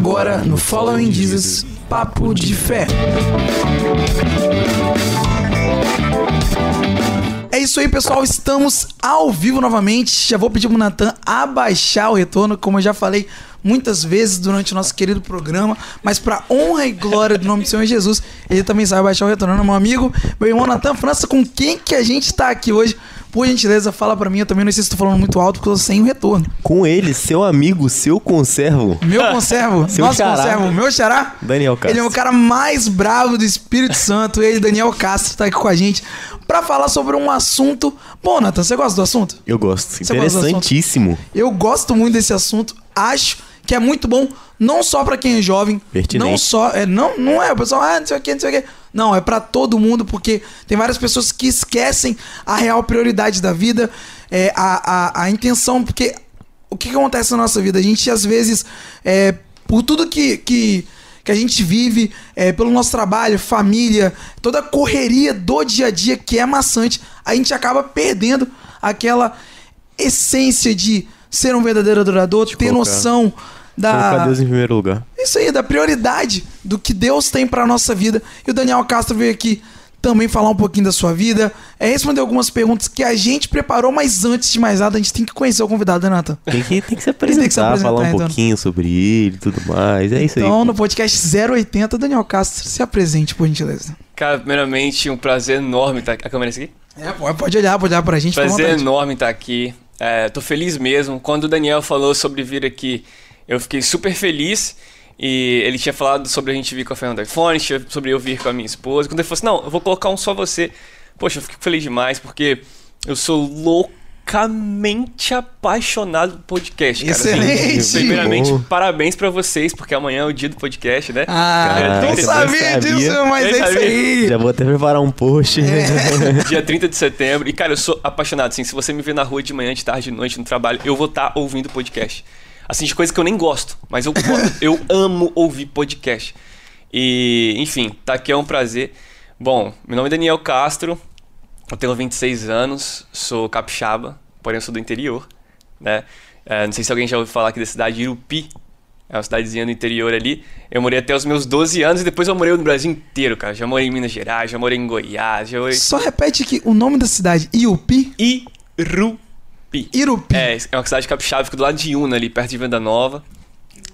Agora no Following Jesus, Papo de Fé. É isso aí, pessoal. Estamos ao vivo novamente. Já vou pedir pro Natan abaixar o retorno, como eu já falei muitas vezes durante o nosso querido programa, mas para honra e glória do nome do Senhor Jesus, ele também sabe baixar o retorno. Meu amigo, meu irmão Natan França, com quem que a gente tá aqui hoje? Por gentileza, fala para mim. Eu também não sei se tô falando muito alto, porque eu tô sem o retorno. Com ele, seu amigo, seu conservo. Meu conservo, Seu nosso xará. conservo, meu xará. Daniel Castro. Ele é o cara mais bravo do Espírito Santo. Ele, Daniel Castro, tá aqui com a gente pra falar sobre um assunto. Bom, Nathan, você gosta do assunto? Eu gosto. Você gosta do assunto? Interessantíssimo. Eu gosto muito desse assunto. Acho que é muito bom, não só pra quem é jovem, Pertinente. não só, é, não, não é o pessoal, ah, não sei o que, não sei o que. Não, é pra todo mundo, porque tem várias pessoas que esquecem a real prioridade da vida, é, a, a, a intenção, porque o que, que acontece na nossa vida? A gente, às vezes, é, por tudo que, que, que a gente vive, é, pelo nosso trabalho, família, toda a correria do dia a dia que é maçante, a gente acaba perdendo aquela essência de ser um verdadeiro adorador, ter colocar- noção Colocar da. Deus em primeiro lugar. Isso aí, da prioridade do que Deus tem pra nossa vida. E o Daniel Castro veio aqui também falar um pouquinho da sua vida, é, responder algumas perguntas que a gente preparou, mas antes de mais nada, a gente tem que conhecer o convidado, né, Nathan? Tem que, tem que se Tem que se apresentar, apresentar, falar um então. pouquinho sobre ele e tudo mais. É isso aí. Então, no podcast 080, Daniel Castro, se apresente, por gentileza. Cara, primeiramente, um prazer enorme estar aqui. A câmera é essa aqui? É, pode olhar, pode olhar pra gente. Prazer enorme estar aqui. É, tô feliz mesmo. Quando o Daniel falou sobre vir aqui, eu fiquei super feliz. E ele tinha falado sobre a gente vir com a Fernanda iPhone, tinha- sobre eu vir com a minha esposa. Quando ele falou assim, não, eu vou colocar um só você. Poxa, eu fico feliz demais, porque eu sou loucamente apaixonado por podcast, cara. Assim, Excelente! primeiramente, Bom. parabéns pra vocês, porque amanhã é o dia do podcast, né? Ah, Caraca, não você sabia sabia? disso, mas Eu é isso aí. Já vou até preparar um post. É. Dia 30 de setembro. E, cara, eu sou apaixonado. Assim, se você me ver na rua de manhã, de tarde, de noite, no trabalho, eu vou estar ouvindo podcast. Assim, de coisa que eu nem gosto, mas eu eu amo ouvir podcast. E, enfim, tá aqui é um prazer. Bom, meu nome é Daniel Castro, eu tenho 26 anos, sou capixaba, porém eu sou do interior, né? É, não sei se alguém já ouviu falar aqui da cidade de Irupi, é uma cidadezinha do interior ali. Eu morei até os meus 12 anos e depois eu morei no Brasil inteiro, cara. Já morei em Minas Gerais, já morei em Goiás, já morei... Só repete aqui o nome da cidade, Iupi? Irupi. Irupi. É, é uma cidade capixaba, fica do lado de Una, ali perto de Venda Nova.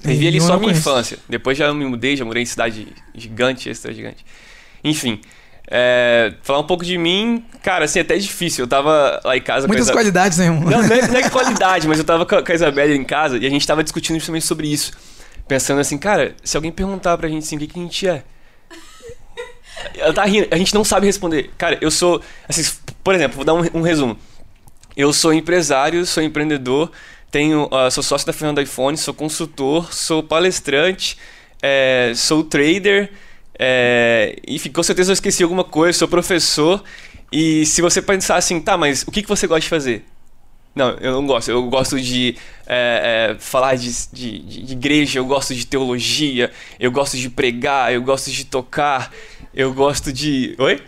Vivi ali Eu só conheço. infância. Depois já me mudei, já morei em cidade gigante, extra gigante. Enfim, é, falar um pouco de mim, cara, assim, até é difícil. Eu tava lá em casa Muitas com qualidades, né, irmão? Não, não é, não é qualidade, mas eu tava com a, com a Isabelle em casa e a gente tava discutindo justamente sobre isso. Pensando assim, cara, se alguém perguntar pra gente assim, o que, que a gente é? Ela tá rindo, a gente não sabe responder. Cara, eu sou. Assim, por exemplo, vou dar um, um resumo. Eu sou empresário, sou empreendedor, tenho, ah, sou sócio da Fernanda iPhone, sou consultor, sou palestrante, é, sou trader, é, enfim, com certeza eu esqueci alguma coisa, sou professor. E se você pensar assim, tá, mas o que, que você gosta de fazer? Não, eu não gosto. Eu gosto de é, é, falar de, de, de igreja, eu gosto de teologia, eu gosto de pregar, eu gosto de tocar, eu gosto de. Oi?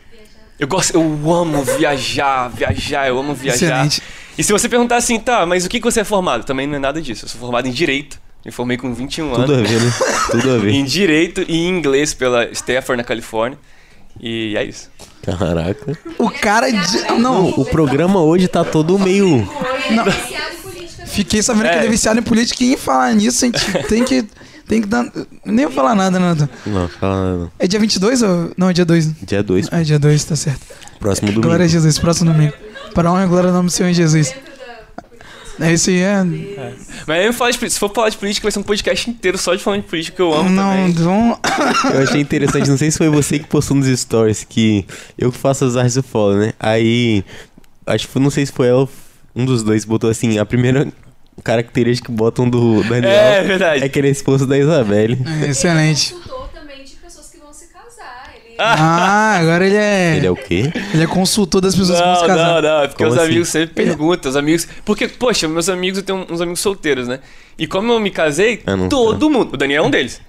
Eu gosto, eu amo viajar, viajar, eu amo viajar. Excelente. E se você perguntar assim, tá, mas o que que você é formado? Também não é nada disso. Eu sou formado em Direito. Me formei com 21 Tudo anos. a ver, né? Tudo a ver. Em Direito e em Inglês pela Stanford, na Califórnia. E é isso. Caraca. O cara. De... Não, O programa hoje tá todo meio. fiquei sabendo que É. ele é viciado em política e em falar nisso, a gente tem que. Tem que dar. Nem vou falar nada, Nathan. Não, fala nada. não. É dia 22 ou. Não, é dia 2. Dia 2, É dia 2, tá certo. próximo domingo. Glória a Jesus, próximo domingo. Para a honra e glória do nome do Senhor Jesus. É isso aí, é. Mas eu falar de, se for falar de política, vai ser um podcast inteiro só de falando de política que eu amo Não, também. vamos. Eu achei interessante, não sei se foi você que postou nos stories que eu que faço as artes do follow, né? Aí, acho que não sei se foi ela, um dos dois botou assim, a primeira característica que botam do Daniel É verdade. é que ele é esposo da Isabelle. É, excelente. consultor também de pessoas que vão se casar. Ele Ah, agora ele é. Ele é o quê? Ele é consultor das pessoas que vão se Não, casar. não, não, é porque Como os assim? amigos sempre perguntam, os amigos. Porque, poxa, meus amigos, eu tenho uns amigos solteiros, né? E como eu me casei, Ah, não, todo mundo. O Daniel é um deles.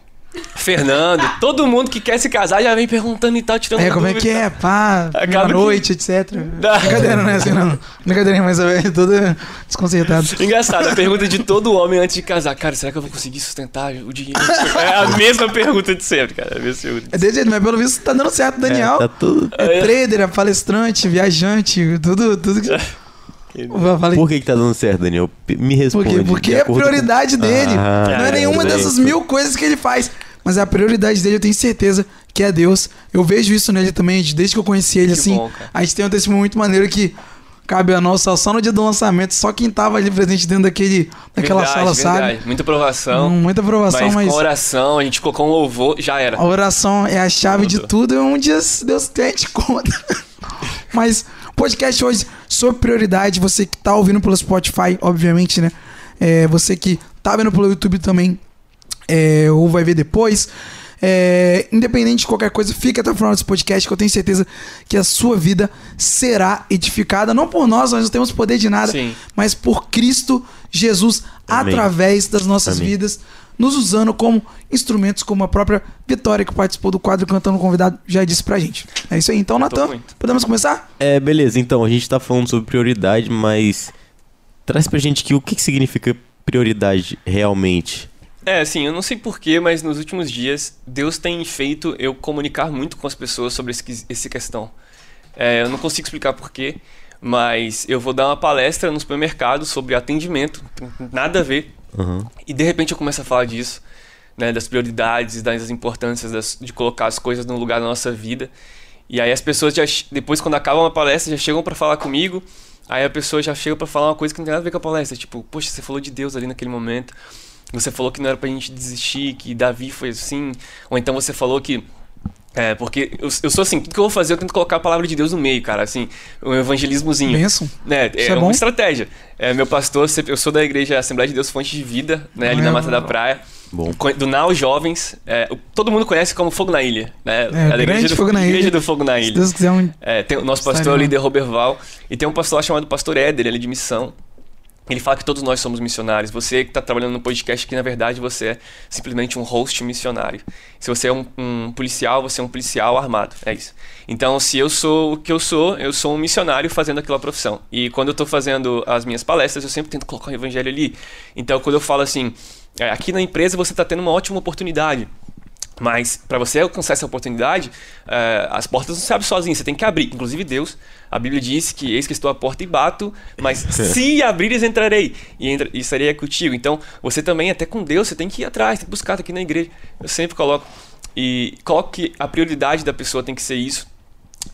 Fernando, todo mundo que quer se casar já vem perguntando e tal, tirando É, como é que é? Pá, Acaba boa que- noite, etc. Brincadeira, não é assim, não. Brincadeira, mas é toda desconcertada. Engraçado, a pergunta de todo homem antes de casar. Cara, será que eu vou conseguir sustentar o dinheiro? É a mesma pergunta de sempre, cara. É a mesma pergunta. É desse jeito, mas pelo visto tá dando certo, Daniel. Tá tudo. É trader, é palestrante, viajante, tudo, tudo que. Falei, Por que, que tá dando certo, Daniel? Me por responde. quê? Porque de é a prioridade com- dele. Ah, não é é, nenhuma tudo bem. dessas mil coisas que ele faz. Mas a prioridade dele, eu tenho certeza que é Deus. Eu vejo isso nele também, de- desde que eu conheci ele, Que assim. bom, a gente tem um testemunho muito maneiro que cabe a nós só, no dia do lançamento, só quem tava ali presente dentro daquele, daquela Verdade, sala, verdade. sabe? Muita aprovação. Hum, muita aprovação, mas, mas, com oração, a gente colocou um louvor, já era. a oração é a chave de Tudo. tudo. E um dia, se Deus quer, a gente conta. Mas podcast hoje sobre prioridade. Você que tá ouvindo pelo Spotify, obviamente, né? É, você que tá vendo pelo YouTube também, é, ou vai ver depois. É, independente de qualquer coisa, fica até o final desse podcast que eu tenho certeza que a sua vida será edificada. Não por nós, nós não temos poder de nada, Sim. mas por Cristo Jesus Amém. através das nossas Amém. vidas, nos usando como instrumentos, como a própria Vitória que participou do quadro Cantando Convidado já disse pra gente. É isso aí. Então, Natan, podemos começar? É, beleza. Então, a gente tá falando sobre prioridade, mas traz pra gente aqui o que, que significa prioridade realmente. É, assim, eu não sei porquê, mas nos últimos dias, Deus tem feito eu comunicar muito com as pessoas sobre esse, essa questão. É, eu não consigo explicar porquê, mas eu vou dar uma palestra no supermercado sobre atendimento, nada a ver, Aham. e de repente eu começo a falar disso, né, das prioridades, das importâncias das- de colocar as coisas no lugar da nossa vida. E aí as pessoas já, depois quando acaba uma palestra, já chegam pra falar comigo, aí a pessoa já chega pra falar uma coisa que não tem nada a ver com a palestra, tipo, poxa, você falou de Deus ali naquele momento. Você falou que não era pra gente desistir, que Davi foi assim, ou então você falou que é, porque eu, eu sou assim, tudo que eu vou fazer eu tento colocar a palavra de Deus no meio, cara, assim, um evangelismozinho. Benção. É, Isso é, é bom. uma estratégia. É, meu pastor, eu sou da igreja Assembleia de Deus Fonte de Vida, né, ali Ah, na Mata da Praia. Bom. Do Nau Jovens, é, o- todo mundo conhece como Fogo na Ilha, né? É, da igreja grande do, Fogo na igreja Ilha. do Fogo na Se Ilha. Deus quiser, um... É, tem o nosso pastor, o lá. líder Roberval, e tem um pastor lá chamado Pastor Éder, ele é de missão. Ele fala que todos nós somos missionários. Você que está trabalhando no podcast, que na verdade você é simplesmente um host missionário. Se você é um, um policial, você é um policial armado. É isso. Então, se eu sou o que eu sou, eu sou um missionário fazendo aquela profissão. E quando eu estou fazendo as minhas palestras, eu sempre tento colocar o evangelho ali. Então, quando eu falo assim, é, aqui na empresa você está tendo uma ótima oportunidade. Mas para você alcançar essa oportunidade, eh, as portas não se abrem sozinhas, você tem que abrir. Inclusive Deus, a Bíblia diz que eis que estou à porta e bato, mas se abrires entrarei e, entra, e estarei contigo. Então você também, até com Deus, você tem que ir atrás, tem que buscar tá aqui na igreja. Eu sempre coloco. E coloco que a prioridade da pessoa tem que ser isso.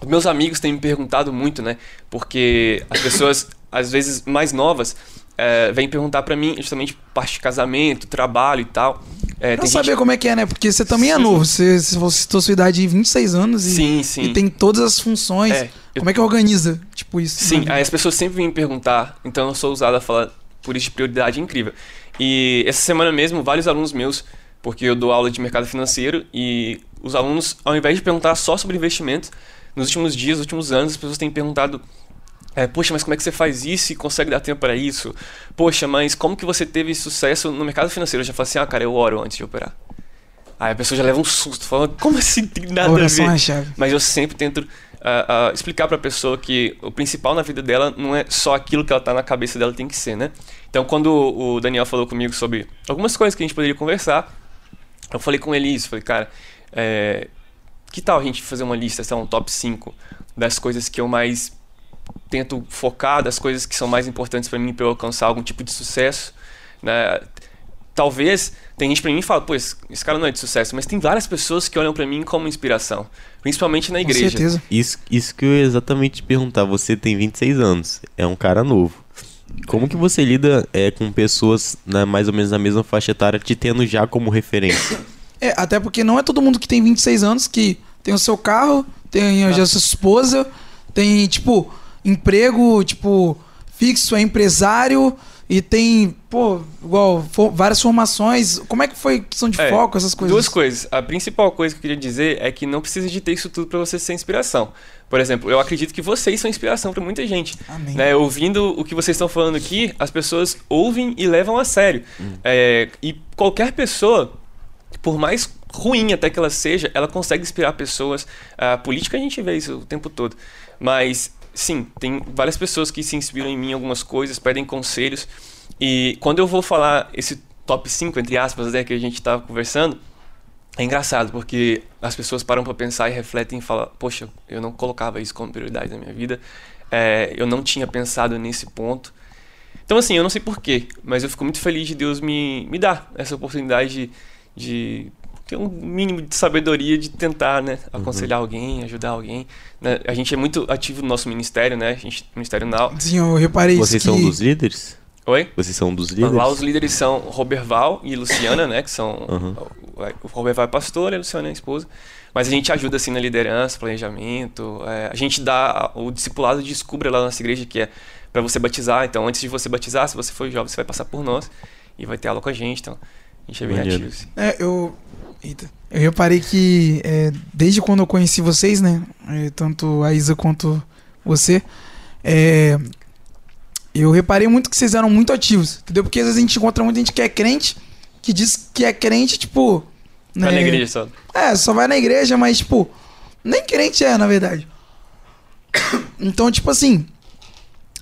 Os meus amigos têm me perguntado muito, né? Porque as pessoas, às vezes mais novas, eh, vêm perguntar para mim justamente parte de casamento, trabalho e tal. Eh, Pra saber gente- como é que é, né? Porque você também é novo. Você, você citou sua idade de 26 anos e, Sim, sim. e tem todas as funções. É, eu- Como é que organiza, tipo, isso? Sim, aí as pessoas sempre vêm me perguntar, então eu sou usado a falar por isso de prioridade incrível. E essa semana mesmo, vários alunos meus, porque eu dou aula de mercado financeiro, e os alunos, ao invés de perguntar só sobre investimentos, nos últimos dias, nos últimos anos, as pessoas têm perguntado. É, Poxa, mas como é que você faz isso e consegue dar tempo para isso? Poxa, mas como que você teve sucesso no mercado financeiro? Eu já falo assim, ah, cara, eu oro antes de operar. Aí a pessoa já leva um susto, fala, como assim? Tem nada A a oração ver. é a chave. Mas eu sempre tento ah, ah, explicar pra pessoa que o principal na vida dela não é só aquilo que ela tá na cabeça dela tem que ser, né? Então, quando o Daniel falou comigo sobre algumas coisas que a gente poderia conversar, eu falei com ele isso. Falei, cara, é, que tal a gente fazer uma lista, sei lá, um top 5 das coisas que eu mais tento focar, das coisas que são mais importantes pra mim para eu alcançar algum tipo de sucesso, né? Talvez tem gente pra mim e fala, pô, esse, esse cara não é de sucesso, mas tem várias pessoas que olham pra mim como inspiração, principalmente na Com igreja. certeza. Isso, isso que eu ia exatamente te perguntar. Você tem 26 anos, é um cara novo. Como que você lida é, com pessoas na, mais ou menos na mesma faixa etária te tendo já como referência? É, até porque não é todo mundo que tem 26 anos que tem o seu carro, tem já a sua esposa, tem, tipo, emprego, tipo, fixo, é empresário e tem, pô, igual, fo- várias formações. Como é que foi questão de É, foco, essas coisas? Duas coisas. A principal coisa que eu queria dizer é que não precisa de ter isso tudo pra você ser inspiração. Por exemplo, eu acredito que vocês são inspiração pra muita gente. Amém. Né? Ouvindo o que vocês estão falando aqui, as pessoas ouvem e levam a sério. É, e qualquer pessoa, por mais ruim até que ela seja, ela consegue inspirar pessoas. A política a gente vê isso o tempo todo. Mas, sim, tem várias pessoas que se inspiram em mim em algumas coisas, pedem conselhos. E quando eu vou falar esse top 5, entre aspas, né, que a gente estava conversando, é engraçado, porque as pessoas param para pensar e refletem e falam: Poxa, eu não colocava isso como prioridade na minha vida, é, eu não tinha pensado nesse ponto. Então, assim, eu não sei porquê, mas eu fico muito feliz de Deus me, me dar essa oportunidade de, de ter um mínimo de sabedoria de tentar, né, aconselhar alguém, ajudar alguém. né? A gente é muito ativo no nosso ministério, né? A gente, Ministério Nau. Sim, eu reparei Vocês isso. são que... dos líderes? Oi? Vocês são dos líderes? Lá os líderes são Roberval e Luciana, né? Que são. Uhum. O Roberval é pastor e a Luciana é a esposa. Mas a gente ajuda assim na liderança, planejamento. é, a gente dá o discipulado de Descubra lá na nossa igreja, que é para você batizar. Então, antes de você batizar, se você for jovem, você vai passar por nós e vai ter aula com a gente. Então, a gente é bem Maneiro. ativo. Assim. É, eu. Eita. Eu reparei que é, desde quando eu conheci vocês, né? é, tanto a Isa quanto você, é, eu reparei muito que vocês eram muito ativos, entendeu? Porque às vezes a gente encontra muita gente que é crente, que diz que é crente, tipo. Vai na igreja só. É, só vai na igreja, mas, tipo, nem crente é, na verdade. Então, tipo assim,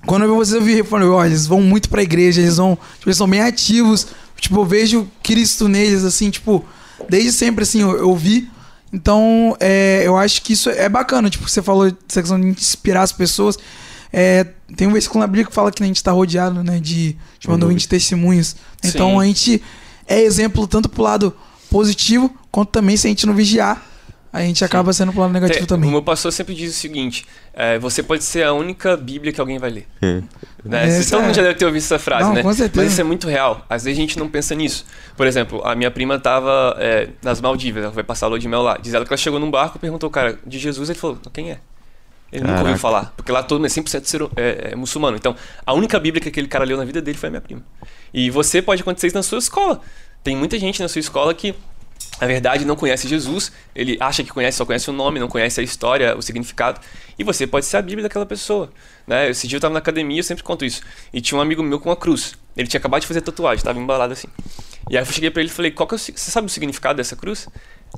quando eu vi vocês, eu vi, eu falei, olha, eles vão muito pra igreja, eles vão, tipo, eles são bem ativos. Tipo, eu vejo Cristo neles, assim, tipo, desde sempre, assim, eu, eu vi. Então, é, eu acho que isso é bacana, tipo, você falou dessa questão de inspirar as pessoas. É, tem um versículo na Bíblia que fala que a gente tá rodeado, né, de, de de testemunhas. Então, Sim. a gente é exemplo tanto pro lado positivo, quanto também se a gente não vigiar, a gente acaba sendo pro lado negativo Tem- também. O meu pastor sempre diz o seguinte: é, você pode ser a única Bíblia que alguém vai ler. É. Né? Essa Todo mundo é- já deve ter ouvido essa frase, Não, né? com certeza. Mas isso é muito real. Às vezes a gente não pensa nisso. Por exemplo, a minha prima tava é, nas Maldivas, ela vai passar a lua de mel lá. Diz ela que ela chegou num barco e perguntou, cara, de Jesus, ele falou, quem é? Ele nunca ouviu Caraca. falar, porque lá todo mundo é 100% ser, é, é muçulmano. Então, a única Bíblia que aquele cara leu na vida dele foi a minha prima. E você pode acontecer isso na sua escola. Tem muita gente na sua escola que na verdade não conhece Jesus, ele acha que conhece, só conhece o nome, não conhece a história, o significado, e você pode ser a Bíblia daquela pessoa. Né? Esse dia eu estava na academia, eu sempre conto isso, e tinha um amigo meu com uma cruz. Ele tinha acabado de fazer tatuagem, estava embalado assim. E aí eu cheguei para ele e falei: qual que é o, Você sabe o significado dessa cruz?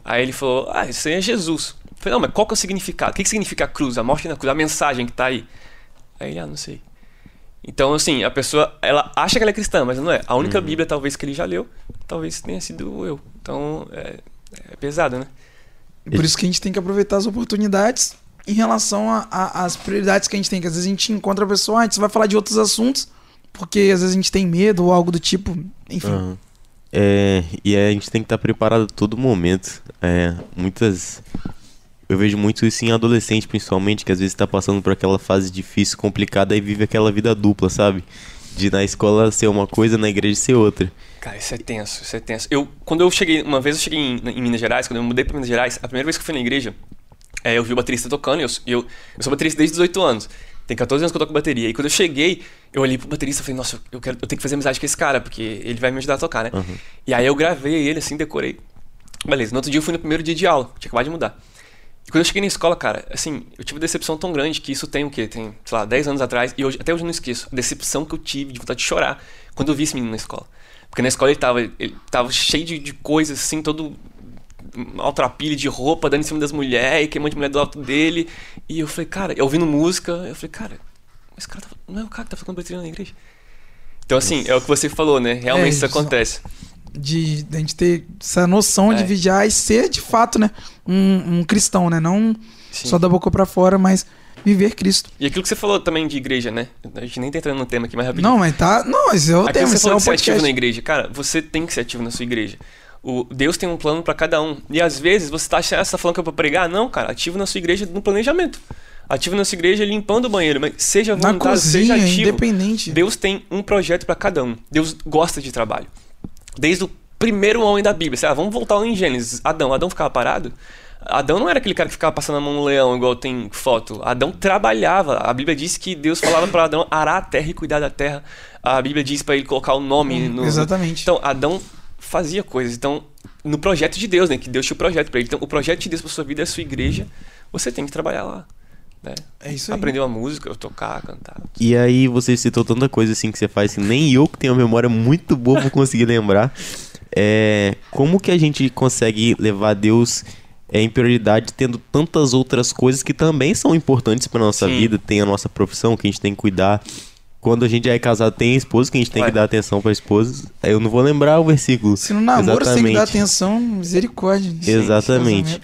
Aí ele falou: Ah, isso aí é Jesus. Eu falei: Não, mas qual que é o significado? O que, que significa a cruz, a morte na cruz, a mensagem que está aí? Aí ele: Ah, não sei. Então, assim, a pessoa, ela acha que ela é cristã, mas não é. A única Bíblia, talvez, que ele já leu, talvez tenha sido eu. Então, é, é pesado, né? Por isso que a gente tem que aproveitar as oportunidades em relação às prioridades que a gente tem. Que às vezes a gente encontra a pessoa, ah, a gente vai falar de outros assuntos, porque às vezes a gente tem medo ou algo do tipo. Enfim. Aham. É, e aí a gente tem que estar preparado a todo momento. É, muitas. Eu vejo muito isso em adolescente, principalmente, que às vezes tá passando por aquela fase difícil, complicada e vive aquela vida dupla, sabe? De na escola ser uma coisa, na igreja ser outra. Cara, isso é tenso, isso é tenso. Eu, quando eu cheguei, uma vez eu cheguei em, em Minas Gerais, quando eu mudei pra Minas Gerais, a primeira vez que eu fui na igreja, é, eu vi o baterista tocando, e eu, eu, eu sou baterista desde 18 anos. Tem 14 anos que eu toco bateria. E quando eu cheguei, eu olhei pro baterista e falei, nossa, eu, quero, eu tenho que fazer amizade com esse cara, porque ele vai me ajudar a tocar, né? Uhum. E aí eu gravei ele, assim, decorei. Beleza, no outro dia eu fui no primeiro dia de aula, tinha acabado de mudar. E quando eu cheguei na escola, cara, assim, eu tive uma decepção tão grande que isso tem o quê? Tem, sei lá, 10 anos atrás, e hoje, até hoje eu não esqueço. A decepção que eu tive de vontade de chorar quando eu vi esse menino na escola. Porque na escola ele tava, ele tava cheio de, de coisas, assim, todo maltrapilho de roupa, dando em cima das mulheres, queimando de mulher do alto dele. E eu falei, cara, eu ouvindo música, eu falei, cara, esse cara tá, não é o cara que tá tocando bateria na igreja. Então, assim, é o que você falou, né? Realmente É, isso isso. acontece. De, de a gente ter essa noção de É. vigiar e ser de fato, né? Um, um cristão, né? Não Sim. só da boca pra fora, mas viver Cristo. E aquilo que você falou também de igreja, né? A gente nem tá entrando no tema aqui, mas rapidinho. Não, mas tá. Não, esse é o Aquilo tema, que você é falou o de ser ativo na igreja. Cara, você tem que ser ativo na sua igreja. O Deus tem um plano pra cada um. E às vezes você tá, achando- você tá falando que é pra pregar. Não, cara, ativo na sua igreja no planejamento. Ativo na sua igreja limpando o banheiro. Mas seja voluntário, seja cozinha, ativo. independente. Deus tem um projeto pra cada um. Deus gosta de trabalho. Desde o primeiro homem da Bíblia. Sei lá, vamos voltar lá em Gênesis. Adão. Adão ficava parado? Adão não era aquele cara que ficava passando a mão no leão, igual tem foto. Adão trabalhava. A Bíblia diz que Deus falava para Adão arar a terra e cuidar da terra. A Bíblia diz para ele colocar o nome no. Exatamente. Então, Adão fazia coisas. Então, no projeto de Deus, né? Que Deus tinha o projeto para ele. Então, o projeto de Deus para sua vida é a sua igreja. Você tem que trabalhar lá. Né? É isso aí. Aprender uma música, tocar, cantar. E aí você citou tanta coisa assim que você faz, assim, nem eu que tenho uma memória muito boa vou conseguir lembrar. é como que a gente consegue levar Deus é, em prioridade tendo tantas outras coisas que também são importantes para nossa Sim. vida, tem a nossa profissão que a gente tem que cuidar. Quando a gente já é casado, tem a esposa que a gente tem Vai. que dar atenção para a esposa. Eu não vou lembrar o versículo. Se no namoro você tem que dar Exatamente. atenção, misericórdia. Exatamente.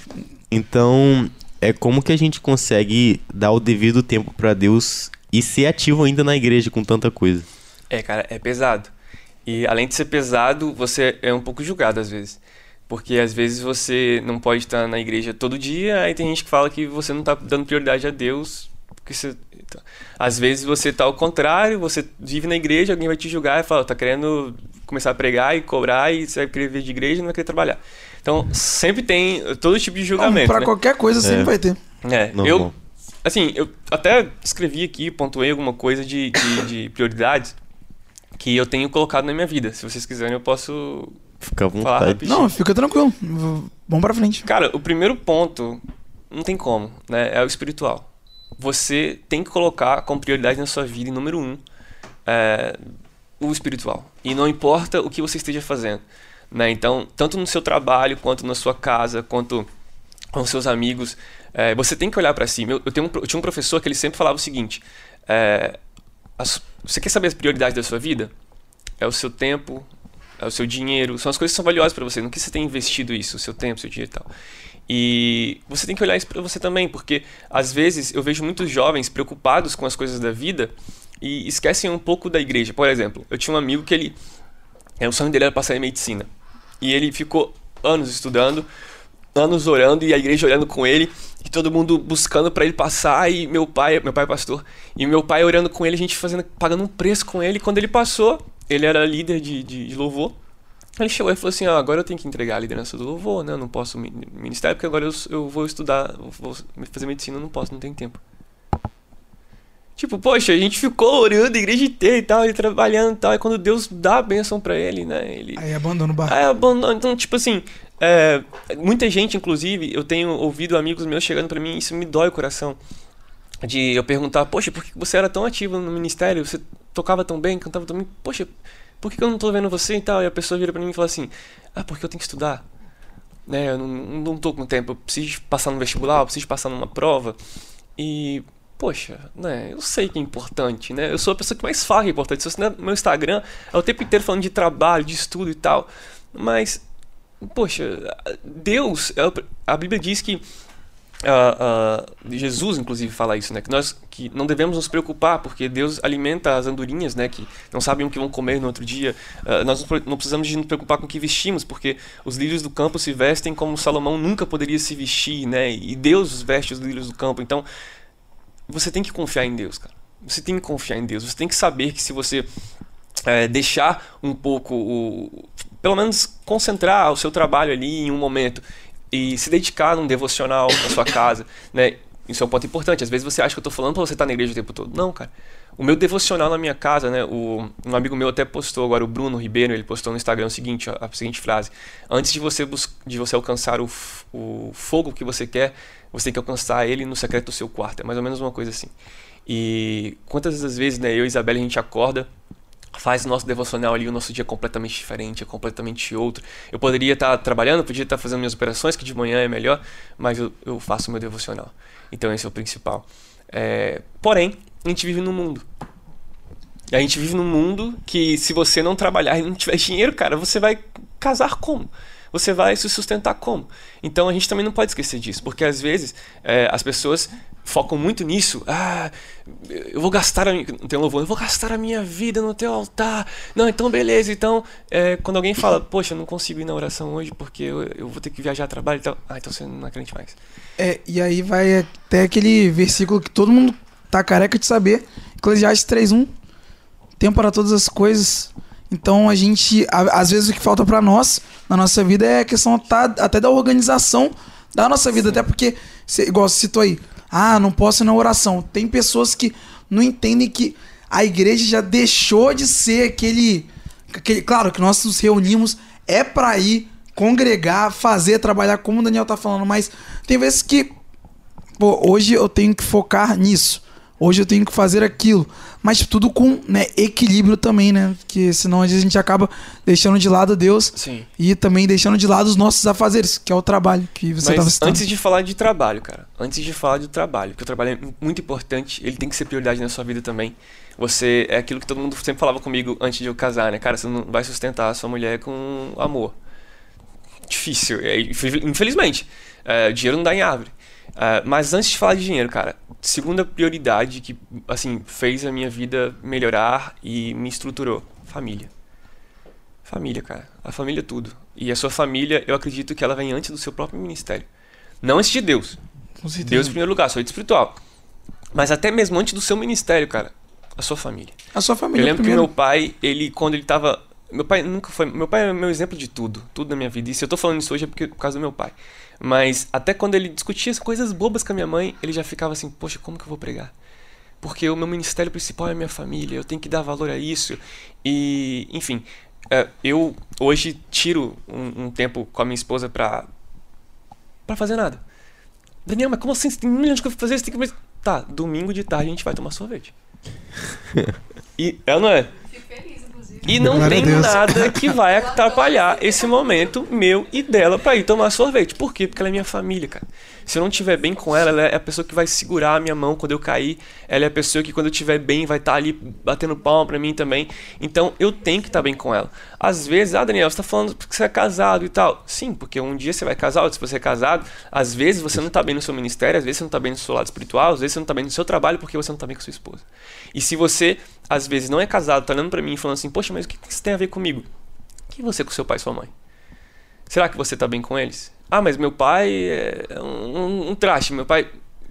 Então, é como que a gente consegue dar o devido tempo para Deus e ser ativo ainda na igreja com tanta coisa. É, cara, é pesado. E além de ser pesado, você é um pouco julgado às vezes. Porque às vezes você não pode estar na igreja todo dia, aí tem gente que fala que você não está dando prioridade a Deus. Porque você... então, Às vezes você tá ao contrário, você vive na igreja, alguém vai te julgar e fala, tá querendo começar a pregar e cobrar e você vai querer vir de igreja e não vai querer trabalhar. Então, sempre tem todo tipo de julgamento. Pra né? qualquer coisa sempre É. vai ter. É, Normal. eu, assim, eu até escrevi aqui, pontuei alguma coisa de, de, de prioridades que eu tenho colocado na minha vida. Se vocês quiserem, eu posso Fica à falar vontade. Não, fica tranquilo. Vamos pra frente. Cara, o primeiro ponto, não tem como, né? É o espiritual. Você tem que colocar como prioridade na sua vida, em número um, é, o espiritual. E não importa o que você esteja fazendo. Né? Então, tanto no seu trabalho, quanto na sua casa, quanto com seus amigos, é, você tem que olhar para si. Eu, eu, um, eu tinha um professor que ele sempre falava o seguinte: é, as- você quer saber as prioridades da sua vida? É o seu tempo, é o seu dinheiro, são as coisas que são valiosas para você. No que você tem investido isso, o seu tempo, seu dinheiro e tal. E você tem que olhar isso para você também, porque às vezes eu vejo muitos jovens preocupados com as coisas da vida e esquecem um pouco da igreja. Por exemplo, eu tinha um amigo que ele. É, o sonho dele era passar em medicina. E ele ficou anos estudando, anos orando e a igreja olhando com ele e todo mundo buscando para ele passar e meu pai, meu pai é pastor, e meu pai orando com ele, a gente fazendo pagando um preço com ele. Quando ele passou, ele era líder de, de, de louvor. Ele chegou e falou assim: ah, agora eu tenho que entregar a liderança do louvor, né? Eu não posso mi- ministério porque agora eu, eu vou estudar, vou fazer medicina, eu não posso, não tenho tempo. Tipo, poxa, a gente ficou orando a igreja inteira e tal, ele trabalhando e tal, e quando Deus dá a bênção pra ele, né? Ele, Aí abandona o barco. Aí abandono. Então, tipo assim, é, muita gente, inclusive, eu tenho ouvido amigos meus chegando pra mim, isso me dói o coração. De eu perguntar, poxa, por que você era tão ativo no ministério? Você tocava tão bem, cantava tão bem? Poxa, por que eu não tô vendo você e tal? E a pessoa vira pra mim e fala assim, ah, porque eu tenho que estudar. Né, eu não, não tô com tempo, eu preciso passar no vestibular, eu preciso passar numa prova. E, poxa, né, eu sei que é importante, né? Eu sou a pessoa que mais fala que é importante. Se você no meu Instagram, é o tempo inteiro falando de trabalho, de estudo e tal. Mas, poxa, Deus, é a Bíblia diz que ah, ah, Jesus inclusive fala isso, né? Que nós que não devemos nos preocupar porque Deus alimenta as andorinhas, né? Que não sabem o que vão comer no outro dia. Ah, nós não precisamos de nos preocupar com o que vestimos porque os lírios do campo se vestem como Salomão nunca poderia se vestir, né? E Deus veste os lírios do campo. Então você tem que confiar em Deus, cara. Você tem que confiar em Deus. Você tem que saber que se você é, deixar um pouco o, pelo menos concentrar o seu trabalho ali em um momento e se dedicar num devocional na sua casa, né? Isso é um ponto importante. Às vezes você acha que eu tô falando pra você estar na igreja o tempo todo. Não, cara. O meu devocional na minha casa, né? O, um amigo meu até postou agora, o Bruno Ribeiro, ele postou no Instagram o seguinte, a, a seguinte frase: Antes de você, de você alcançar o, o fogo que você quer, você tem que alcançar ele no secreto do seu quarto. É mais ou menos uma coisa assim. E quantas vezes, né, eu e Isabela, a gente acorda faz o nosso devocional ali, o nosso dia é completamente diferente, é completamente outro. Eu poderia estar trabalhando, podia estar fazendo minhas operações, que de manhã é melhor, mas eu, eu faço o meu devocional. Então esse é o principal. É, porém, a gente vive num mundo. A gente vive num mundo que se você não trabalhar e não tiver dinheiro, cara, você vai casar como? Você vai se sustentar como? Então a gente também não pode esquecer disso, porque às vezes é, as pessoas focam muito nisso. Ah, eu vou gastar a minha, tem louvor, eu vou gastar a minha vida no teu altar. Não, então beleza. Então, é, quando alguém fala, poxa, eu não consigo ir na oração hoje porque eu, eu vou ter que viajar a trabalho e tal. Ah, então você não crente mais. É, e aí vai até aquele versículo que todo mundo tá careca de saber. Eclesiastes 3.1. Tempo para todas as coisas. Então a gente, a- às vezes o que falta pra nós na nossa vida é a questão tá, até da organização da nossa vida, até porque, cê, igual você citou aí, ah, não posso ir na oração. Tem pessoas que não entendem que a igreja já deixou de ser aquele, aquele claro que nós nos reunimos é pra ir congregar, fazer, trabalhar como o Daniel tá falando, mas tem vezes que pô, hoje eu tenho que focar nisso. Hoje eu tenho que fazer aquilo. Mas tudo com né, equilíbrio também, né? Porque senão às vezes a gente acaba deixando de lado Deus Sim. e também deixando de lado os nossos afazeres, que é o trabalho que você estava citando. antes de falar de trabalho, cara, antes de falar do trabalho, que o trabalho é muito importante, ele tem que ser prioridade na sua vida também. Você é aquilo que todo mundo sempre falava comigo antes de eu casar, né? Cara, você não vai sustentar a sua mulher com amor. Difícil, é, infel- infelizmente. É, dinheiro não dá em árvore. É, mas antes de falar de dinheiro, cara, segunda prioridade que, assim, fez a minha vida melhorar e me estruturou: família. Família, cara. A família é tudo. E a sua família, eu acredito que ela vem antes do seu próprio ministério. Não antes de Deus. Deus em primeiro lugar, sua vida espiritual. Mas até mesmo antes do seu ministério, cara, a sua família. A sua família Eu lembro que primeiro. meu pai, ele, quando ele tava. Meu pai nunca foi. Meu pai é meu exemplo de tudo, tudo na minha vida. E se eu tô falando isso hoje é porque, por causa do meu pai. Mas até quando ele discutia as coisas bobas com a minha mãe, ele já ficava assim: Poxa, como que eu vou pregar? Porque o meu ministério principal é a minha família, eu tenho que dar valor a isso. E, enfim, é, eu hoje tiro um, um tempo com a minha esposa pra. pra fazer nada. Daniel, mas como assim? Você tem um milhão de coisas pra fazer, você tem que. Tá, domingo de tarde a gente vai tomar sorvete. e ela não é. E não Glória tem nada que vai atrapalhar esse momento meu e dela pra ir tomar sorvete. Por quê? Porque ela é minha família, cara. Se eu não estiver bem com ela, ela é a pessoa que vai segurar a minha mão quando eu cair. Ela é a pessoa que quando eu estiver bem vai estar ali batendo palma pra mim também. Então eu tenho que estar bem com ela. Às vezes, ah, Daniel, você tá falando porque você é casado e tal. Sim, porque um dia você vai casar, outro se você é casado. Às vezes você não tá bem no seu ministério, às vezes você não tá bem no seu lado espiritual, às vezes você não tá bem no seu trabalho porque você não tá bem com sua esposa. E se você, às vezes, não é casado, tá olhando pra mim e falando assim, poxa, mas o que isso tem a ver comigo? que você com seu pai e sua mãe? Será que você tá bem com eles? Ah, mas meu pai é um, um, um traste. Meu pai.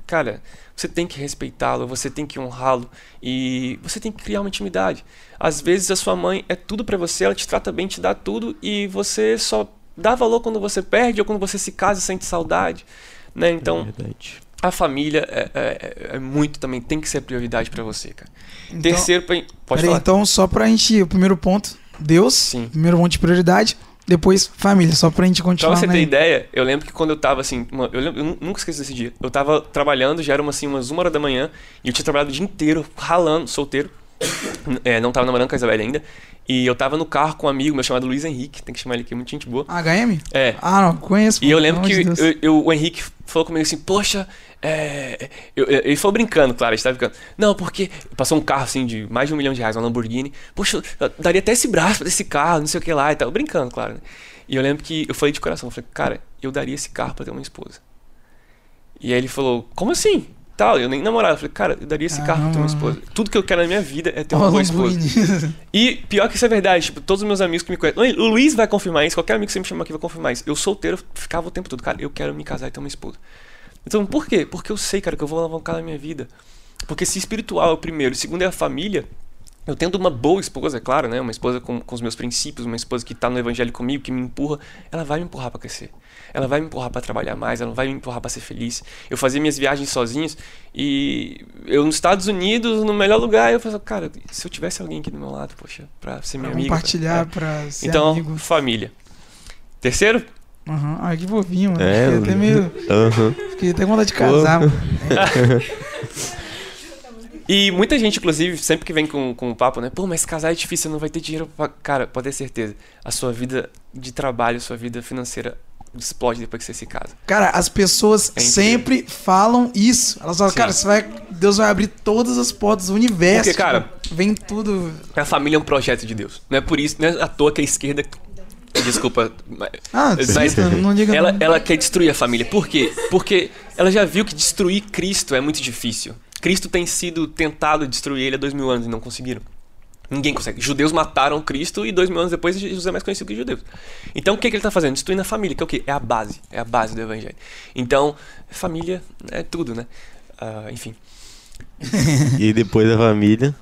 Cara, você tem que respeitá-lo, você tem que honrá-lo e você tem que criar uma intimidade. Às vezes a sua mãe é tudo pra você, ela te trata bem, te dá tudo e você só dá valor quando você perde ou quando você se casa e sente saudade. Né? Então, Verdade. a família é, é- é muito também, tem que ser prioridade pra você, cara. Então- Terceiro, pra- pode Peraí, falar. então, só pra gente. O primeiro ponto, Deus. Sim. Primeiro ponto de prioridade. Depois, família. Só pra gente Pra continuar. você né? ter ideia, eu lembro que quando eu tava assim, uma- eu, lembro- eu nu- nunca esqueço desse dia. Eu tava trabalhando, já era uma, assim, umas uma hora da manhã, e eu tinha trabalhado o dia inteiro, ralando, solteiro. É, não tava namorando com a Isabelle ainda. E eu tava no carro com um amigo meu chamado Luiz Henrique, tem que chamar ele aqui, muito gente boa. HM? É. Ah, não, conheço. E eu lembro que de eu- eu- o Henrique falou comigo assim, poxa, é, eu- eu- ele falou brincando, claro, a gente tava brincando. Não, porque passou um carro assim de mais de um milhão de reais, uma Lamborghini. Poxa, eu daria até esse braço pra esse carro, não sei o que lá e tal. Brincando, claro. Né? E eu lembro que eu falei de coração, eu falei, cara, eu daria esse carro pra ter uma esposa. E aí ele falou, como assim? Tal, eu nem namorava. Eu falei, cara, eu daria esse carro pra ter uma esposa. Tudo que eu quero na minha vida é ter uma boa esposa. E pior que isso é verdade, tipo, todos os meus amigos que me conhecem. O Luiz vai confirmar isso, qualquer amigo que você me chamar aqui vai confirmar isso. Eu solteiro ficava o tempo todo, cara, eu quero me casar e ter uma esposa. Então, por quê? Porque eu sei, cara, que eu vou alavancar na minha vida. Porque se espiritual é o primeiro, o segundo é a família, eu tendo uma boa esposa, é claro, né? Uma esposa com, com os meus princípios, uma esposa que tá no evangelho comigo, que me empurra, ela vai me empurrar pra crescer. Ela vai me empurrar pra trabalhar mais, ela vai me empurrar pra ser feliz. Eu fazia minhas viagens sozinhos e eu nos Estados Unidos, no melhor lugar, eu falava, cara, se eu tivesse alguém aqui do meu lado, poxa, pra ser minha amiga. compartilhar, é. pra ser Então, amigo. família. Terceiro? Aham. Ai, que fofinho, mano. É, fiquei, até meio, Aham. fiquei até com vontade de casar, mano. E muita gente, inclusive, sempre que vem com, com o papo, né? Pô, mas casar é difícil, não vai ter dinheiro pra. Cara, pode ter certeza. A sua vida de trabalho, a sua vida financeira explode depois que você se casa. Cara, as pessoas É sempre falam isso. Elas falam, Sim. cara, você vai, Deus vai abrir todas as portas do universo. Porque, cara, tipo, vem tudo. A família é um projeto de Deus. Não é por isso, não é à toa que a esquerda. Desculpa. Ah, Mas cita, não diga ela, não. ela quer destruir a família. Por quê? Porque ela já viu que destruir Cristo é muito difícil. Cristo tem sido tentado destruir ele há dois mil anos e não conseguiram. Ninguém consegue. Judeus mataram Cristo e dois mil anos depois Jesus é mais conhecido que judeus. Então o que, que ele está fazendo? Destruindo a família, que é o quê? É a base. É a base do evangelho. Então, família é tudo, né? Ah, enfim. E depois da família,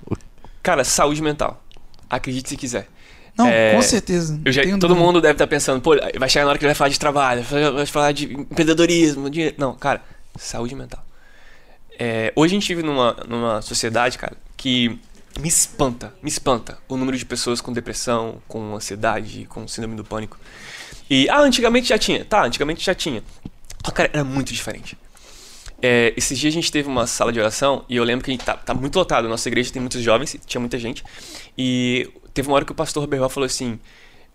Cara, saúde mental. Acredite se quiser. Não, É, com certeza. Eu já- todo dúvida. mundo deve estar pensando, pô, vai chegar na hora que ele vai falar de trabalho, vai vai falar de empreendedorismo, dinheiro. Não, cara, saúde mental. É, hoje a gente vive numa, numa sociedade, cara, que me espanta, me espanta o número de pessoas com depressão, com ansiedade, com síndrome do pânico. E, ah, antigamente já tinha. Tá, antigamente já tinha. Só, cara, era muito diferente. É, esses dias a gente teve uma sala de oração e eu lembro que a gente tá, tá muito lotado. Nossa igreja tem muitos jovens, tinha muita gente. E teve uma hora que o pastor Berval falou assim: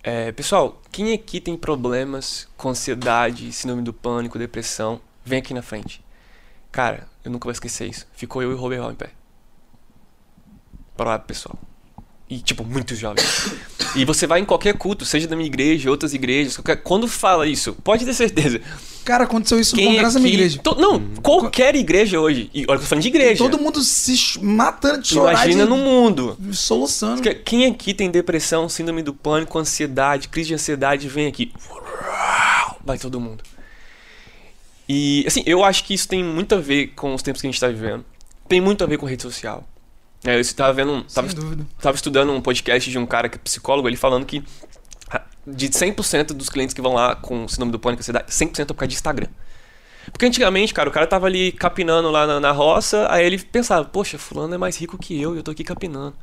é, Pessoal, quem aqui tem problemas com ansiedade, síndrome do pânico, depressão? Vem aqui na frente. Cara, eu nunca vou esquecer isso. Ficou eu e o Roberval em pé. Para lá, pessoal. E, tipo, muitos jovens. E você vai em qualquer culto, seja da minha igreja, outras igrejas, qualquer... quando fala isso, pode ter certeza. Cara, aconteceu isso no Quem congresso da minha igreja. To- Não, qualquer igreja hoje. E olha que eu tô falando de igreja. Todo mundo se matando de chorar Imagina de... no mundo. soluçando. Que- Quem aqui tem depressão, síndrome do pânico, ansiedade, crise de ansiedade, vem aqui. Vai todo mundo. E, assim, eu acho que isso tem muito a ver com os tempos que a gente tá vivendo. Tem muito a ver com rede social. É, eu estava vendo. Tava, tava estudando um podcast de um cara que é psicólogo, ele falando que ah, de 100% dos clientes que vão lá com síndrome do pânico e ansiedade, 100% é por causa de Instagram. Porque antigamente, cara, o cara tava ali capinando lá na, na roça, aí ele pensava, poxa, fulano é mais rico que eu e eu tô aqui capinando.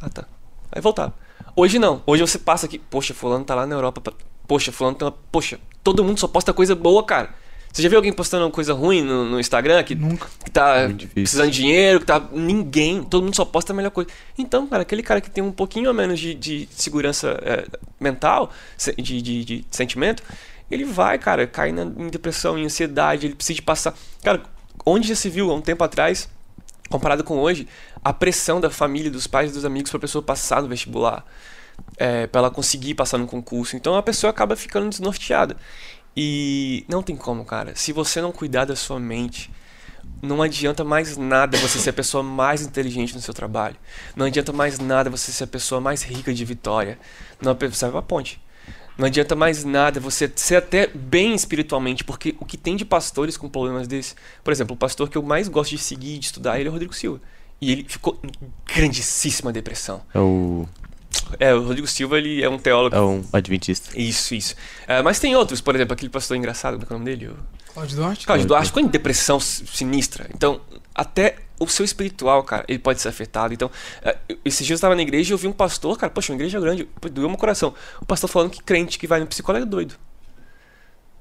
Ah, tá. Aí voltava. Hoje não. Hoje você passa aqui, poxa, fulano tá lá na Europa. Poxa, fulano tá. Poxa, todo mundo só posta coisa boa, cara. Você já viu alguém postando coisa ruim no, no Instagram que, Nunca. que tá difícil. precisando de dinheiro, que tá. Ninguém. Todo mundo só posta a melhor coisa. Então, cara, aquele cara que tem um pouquinho a menos de, de segurança é, mental, de, de, de sentimento, ele vai, cara, cair na, em depressão, em ansiedade, ele precisa de passar. Cara, onde já se viu há um tempo atrás, comparado com hoje, a pressão da família, dos pais, dos amigos pra pessoa passar no vestibular, é, para ela conseguir passar no concurso. Então a pessoa acaba ficando desnorteada. E não tem como, cara. Se você não cuidar da sua mente, não adianta mais nada você ser a pessoa mais inteligente no seu trabalho. Não adianta mais nada você ser a pessoa mais rica de vitória. Não serve uma ponte. Não adianta mais nada você ser até bem espiritualmente, porque o que tem de pastores com problemas desses. Por exemplo, o pastor que eu mais gosto de seguir e de estudar, ele é o Rodrigo Silva. E ele ficou em grandíssima depressão. É o. É, o Rodrigo Silva, ele é um teólogo. É um adventista. Isso, isso. É, mas tem outros, por exemplo, aquele pastor engraçado, como é que é o nome dele? O... Cláudio Duarte? Cláudio Duarte ficou em depressão si- sinistra. Então, até o seu espiritual, cara, ele pode ser afetado. Então, é, esses dias eu estava na igreja e eu vi um pastor, cara, poxa, uma igreja grande, doeu meu coração. O pastor falando que crente que vai no psicólogo é doido.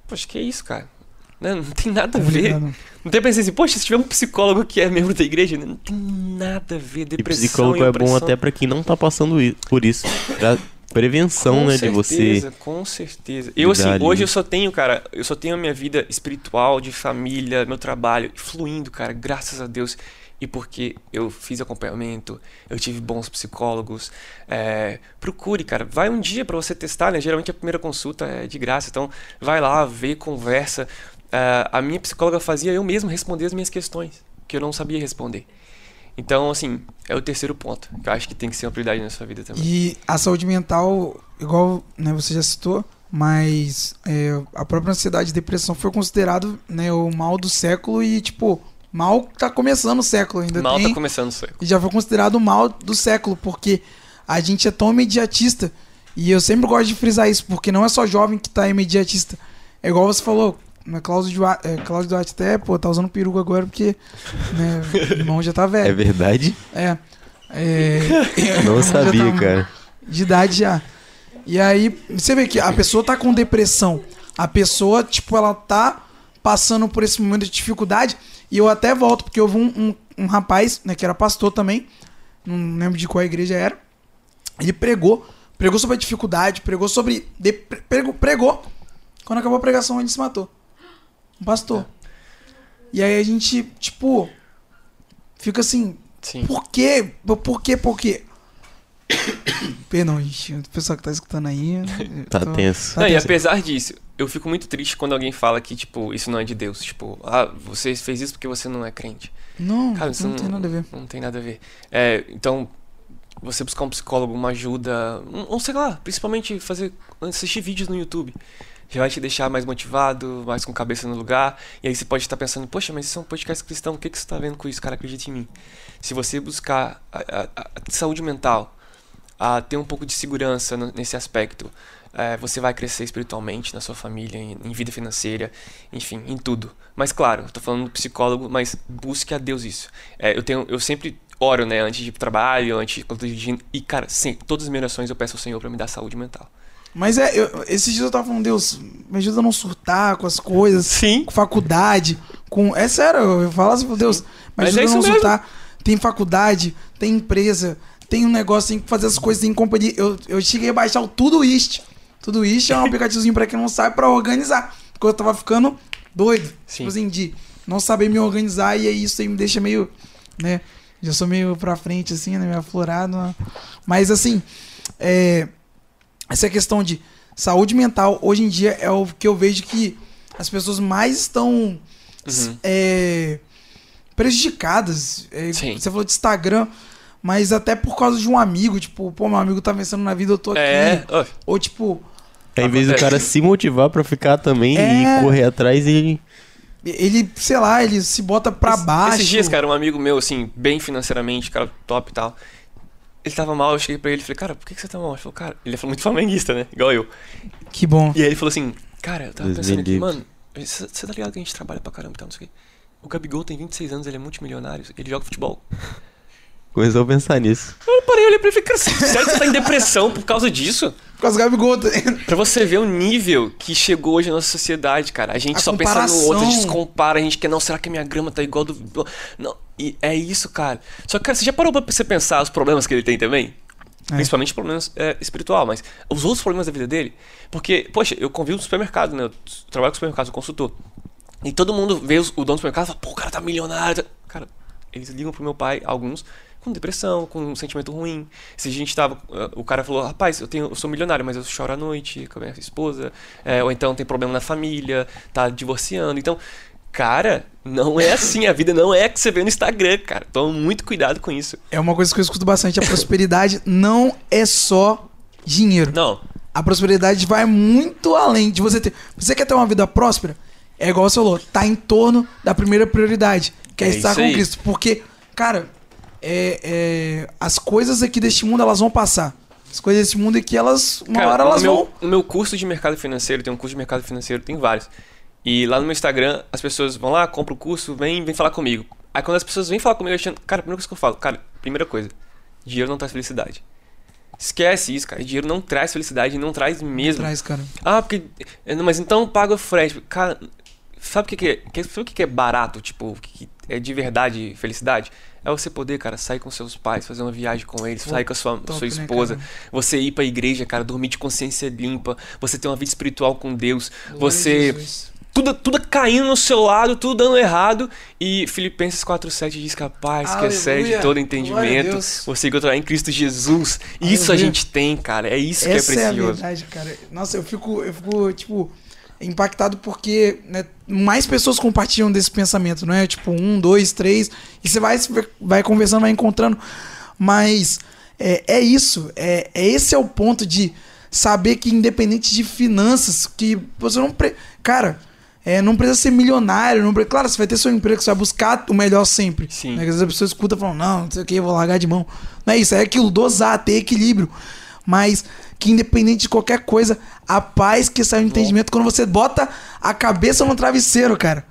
Poxa, que isso, cara? Né? Não tem nada a ver. Não tem pensei assim, poxa, se tiver um psicólogo que é membro da igreja, né? não tem nada a ver. E Depressão psicólogo e é bom até pra quem não tá passando i- por isso. Pra prevenção, Com né, de você. certeza, Com certeza. Eu, assim, ali. hoje eu só tenho, cara, eu só tenho a minha vida espiritual, de família, meu trabalho, fluindo, cara, graças a Deus. E porque eu fiz acompanhamento, eu tive bons psicólogos. é, procure, cara. Vai um dia pra você testar, né? Geralmente a primeira consulta é de graça. Então, vai lá, vê, conversa. É, a minha psicóloga fazia eu mesmo responder as minhas questões, que eu não sabia responder. Então, assim, é o terceiro ponto, que eu acho que tem que ser uma prioridade na sua vida também. E a saúde mental, igual né, você já citou, mas é, a própria ansiedade e depressão foi considerado né, o mal do século e, tipo, mal tá começando o século ainda. Mal tem, tá começando isso aí. E já foi considerado o mal do século, porque a gente é tão imediatista. E eu sempre gosto de frisar isso, porque não é só jovem que tá imediatista. É igual você falou, né, Cláudio Duarte, é, Cláudio Duarte até, pô, tá usando peruca agora porque né, o irmão já tá É velho. verdade? É. é Não já tá sabia, um- cara. de idade já. E aí, você vê que a pessoa tá com depressão. A pessoa, tipo, ela tá passando por esse momento de dificuldade. E eu até volto, porque eu vi um, um, um rapaz, né, que era pastor também. Não lembro de qual igreja era. Ele pregou. Pregou sobre a dificuldade, pregou sobre. de- pregou, pregou. Quando acabou a pregação, ele se matou. Um pastor. E aí a gente, tipo. Fica assim, Sim. por quê? Por quê? Por quê? Perdão, gente. O pessoal que tá escutando aí. eu Tá tô- tenso. Tá Não, e apesar disso, eu fico muito triste quando alguém fala que, tipo, isso não é de Deus. Tipo, ah, você fez isso porque você não é crente. Não, Cara, não, isso tem nada a ver. Não tem nada a ver. É, então, você buscar um psicólogo, uma ajuda, um- ou sei lá, principalmente fazer, assistir vídeos no YouTube. Já vai te deixar mais motivado, mais com cabeça no lugar. E aí você pode estar pensando, poxa, mas isso é um podcast cristão, o que, que você está vendo com isso? Cara, acredite em mim. Se você buscar a, a- a- saúde mental, a ter um pouco de segurança nesse aspecto, é, você vai crescer espiritualmente na sua família, em, em vida financeira, enfim, em tudo. Mas claro, tô falando do psicólogo, mas busque a Deus isso. É, eu tenho, eu sempre oro, né, antes de ir pro trabalho, antes de e cara, sempre, todas as minhas orações eu peço ao Senhor para me dar saúde mental. Mas é, eu, esses dias eu tava falando, Deus, me ajuda a não surtar com as coisas, Sim. com faculdade, com. É sério, eu falo assim, Deus. Mas, Mas é ajuda isso a mesmo. resultar. Tem faculdade, tem empresa, tem um negócio, tem que fazer as coisas, tem companhia. Eu, eu cheguei a baixar o Tudoist. Tudoist é um aplicativozinho pra quem não sabe pra organizar. Porque eu tava ficando doido. Sim. Tipo assim, de não saber me organizar e aí isso aí me deixa meio, né? Já sou meio pra frente, assim, né? Meio aflorado. né? Mas assim, é, essa questão de saúde mental, hoje em dia, é o que eu vejo que as pessoas mais estão Uhum. é, prejudicadas. É, Sim. Você falou de Instagram, mas até por causa de um amigo, tipo, pô, meu amigo tá vencendo na vida, eu tô aqui. É, Ou tipo, Aí, em vez do cara se motivar pra ficar também É. e correr atrás, ele. ele, sei lá, ele se bota pra Esse- baixo. Esses dias, cara, um amigo meu, assim, bem financeiramente, cara, top e tal. Ele tava mal, eu cheguei pra ele e falei, cara, por que, que você tá mal? Ele falou, cara, ele é muito flamenguista, né? Igual eu. Que bom. E aí ele falou assim, cara, eu tava Deus pensando aqui, mano, você tá ligado que a gente trabalha pra caramba e tal, não sei o quê. O Gabigol tem 26 anos, ele é multimilionário, ele joga futebol. Começou a pensar nisso. Eu parei, olhei pra ele e falei, cara, sério que você tá em depressão por causa disso? Por causa do Gabigol. tá- Pra você ver o nível que chegou hoje na nossa sociedade, cara. A gente A só pensa no comparação. outro, a gente se compara, a gente quer, não, será que a minha grama tá igual do. Não, e é isso, cara. Só que, cara, você já parou pra você pensar os problemas que ele tem também? É. Principalmente problemas é, espiritual, mas os outros problemas da vida dele. Porque, poxa, eu convivo no supermercado, né? Eu trabalho com supermercado, sou consultor. E todo mundo vê os- o dono do supermercado e fala, pô, o cara tá milionário. Cara, eles ligam pro meu pai, alguns, com depressão, com um sentimento ruim. Se a gente tava. eh, O cara falou, rapaz, eu, tenho, eu sou milionário, mas eu choro à noite com a minha esposa. eh, ou então tem problema na família, tá divorciando. Então, cara, não é assim. A vida não é que você vê no Instagram, cara. Toma muito cuidado com isso. É uma coisa que eu escuto bastante. A prosperidade não é só dinheiro. Não. A prosperidade vai muito além de você ter. Você quer ter uma vida próspera? É igual você falou, tá em torno da primeira prioridade, que é, É estar com aí. Cristo. Porque, cara, é, é, as coisas aqui deste mundo elas vão passar. As coisas desse mundo aqui, elas. Uma Cara, hora no elas meu, vão. No meu curso de mercado financeiro, tem um curso de mercado financeiro, tem vários. E lá no meu Instagram, as pessoas vão lá, compram o curso, vem, vem falar comigo. Aí quando as pessoas vêm falar comigo, achando, cara, a primeira coisa que eu falo, cara, primeira coisa, dinheiro não traz felicidade. Esquece isso, cara. Dinheiro não traz felicidade, não traz mesmo. Traz, cara. Ah, porque. não, Mas então paga o frete. Cara, sabe o que, que é? Sabe o que, que é barato? Tipo, que é de verdade felicidade? É você poder, cara, sair com seus pais, fazer uma viagem com eles, Pô, sair com a sua, top, sua né, esposa, cara? você ir pra igreja, cara, dormir de consciência limpa, você ter uma vida espiritual com Deus, Glória você. Tudo, tudo caindo no seu lado, tudo dando errado. E Filipenses 4,7 diz que a paz que Aleluia. excede todo entendimento, você encontrará em Cristo Jesus. Isso a Aleluia. gente tem, cara. É isso Essa que é é a precioso. verdade, cara. Nossa, eu fico, eu fico, tipo, impactado porque né, mais pessoas compartilham desse pensamento, não é? Tipo, um, dois, três, e você vai, vai conversando, vai encontrando. Mas é, é isso, é, é esse é o ponto de saber que independente de finanças, que você não... Pre... Cara, é, não precisa ser milionário, não pre... claro, você vai ter seu emprego, você vai buscar o melhor sempre. Sim. Né? Às vezes a pessoa escuta e fala, não, não sei o que, vou largar de mão. Não é isso, é aquilo, dosar, ter equilíbrio. Mas que independente de qualquer coisa, a paz que sai do entendimento quando você bota a cabeça no travesseiro, cara.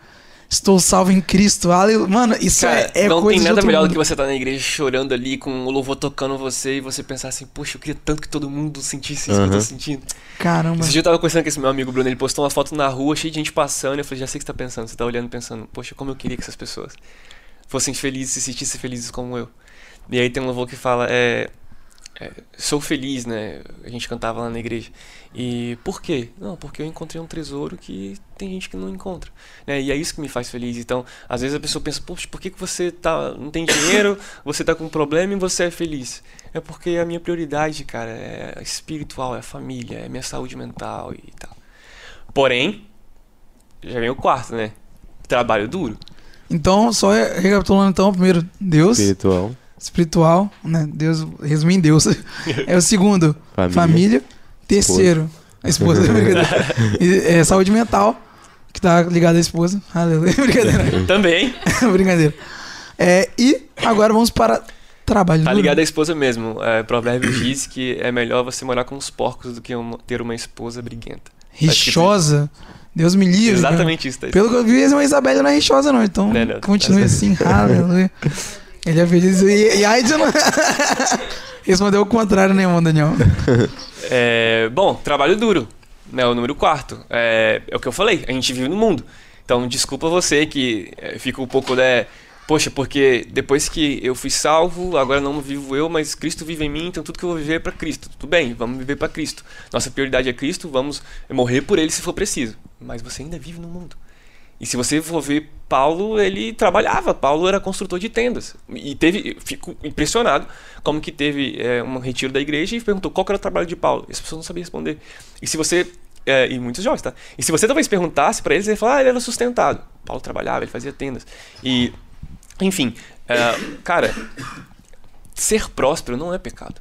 Estou salvo em Cristo. Aleluia. Mano, isso Cara, é, é não coisa tem de nada outro melhor do mundo. que você estar na igreja chorando ali com o louvor tocando você e você pensar assim, poxa, eu queria tanto que todo mundo sentisse isso que eu tô sentindo. Caramba. Esse dia eu tava conversando com esse meu amigo Bruno, ele postou uma foto na rua, cheio de gente passando, e eu falei, já sei o que você tá pensando, você tá olhando pensando, poxa, como eu queria que essas pessoas fossem felizes, se sentissem felizes como eu. E aí tem um louvor que fala, é, é, sou feliz, né? A gente cantava lá na igreja. E por quê? Não, porque eu encontrei um tesouro que tem gente que não encontra. Né? E é isso que me faz feliz. Então, às vezes a pessoa pensa, poxa, por que, que você tá, não tem dinheiro, você tá com um problema e você é feliz? É porque a minha prioridade, cara, é espiritual, é a família, é a minha saúde mental e tal. Porém, já vem o quarto, né? Trabalho duro. Então, só recapitulando então, primeiro, Deus, Espiritual, espiritual, né? Deus, resumindo em Deus. É o segundo, família. família. Terceiro, a esposa. E, é, saúde mental, que tá ligada à esposa. Aleluia. Brincadeira. Também Brincadeira. É, e agora vamos para trabalho. tá duro. ligado à esposa mesmo. É, provérbio diz que é melhor você morar com os porcos do que uma- ter uma esposa briguenta. Rixosa. Deus me livre. cara. Exatamente isso, tá Pelo que eu vi, a Isabela não é rixosa, não. Então, Não, não. continue assim. Aleluia. Ele é feliz. E, e aí, não... Respondeu o contrário, irmão Daniel? É, bom, trabalho duro, né? O número quarto. É, é o que eu falei, a gente vive no mundo. Então, desculpa você que é, fica um pouco, né? Poxa, porque depois que eu fui salvo, agora não vivo eu, mas Cristo vive em mim, então tudo que eu vou viver é para Cristo. Tudo bem, vamos viver para Cristo. Nossa prioridade é Cristo, vamos morrer por ele se for preciso. Mas você ainda vive no mundo. E se você for ver Paulo, ele trabalhava. Paulo era construtor de tendas. E teve, fico impressionado como que teve é, um retiro da igreja e perguntou qual era o trabalho de Paulo. E as pessoas não sabiam responder. E se você é, e muitos jovens, tá? E se você talvez perguntasse para eles, ele ia falar, ah, ele era sustentado. Paulo trabalhava, ele fazia tendas. E, enfim, é, cara, ser próspero não é pecado.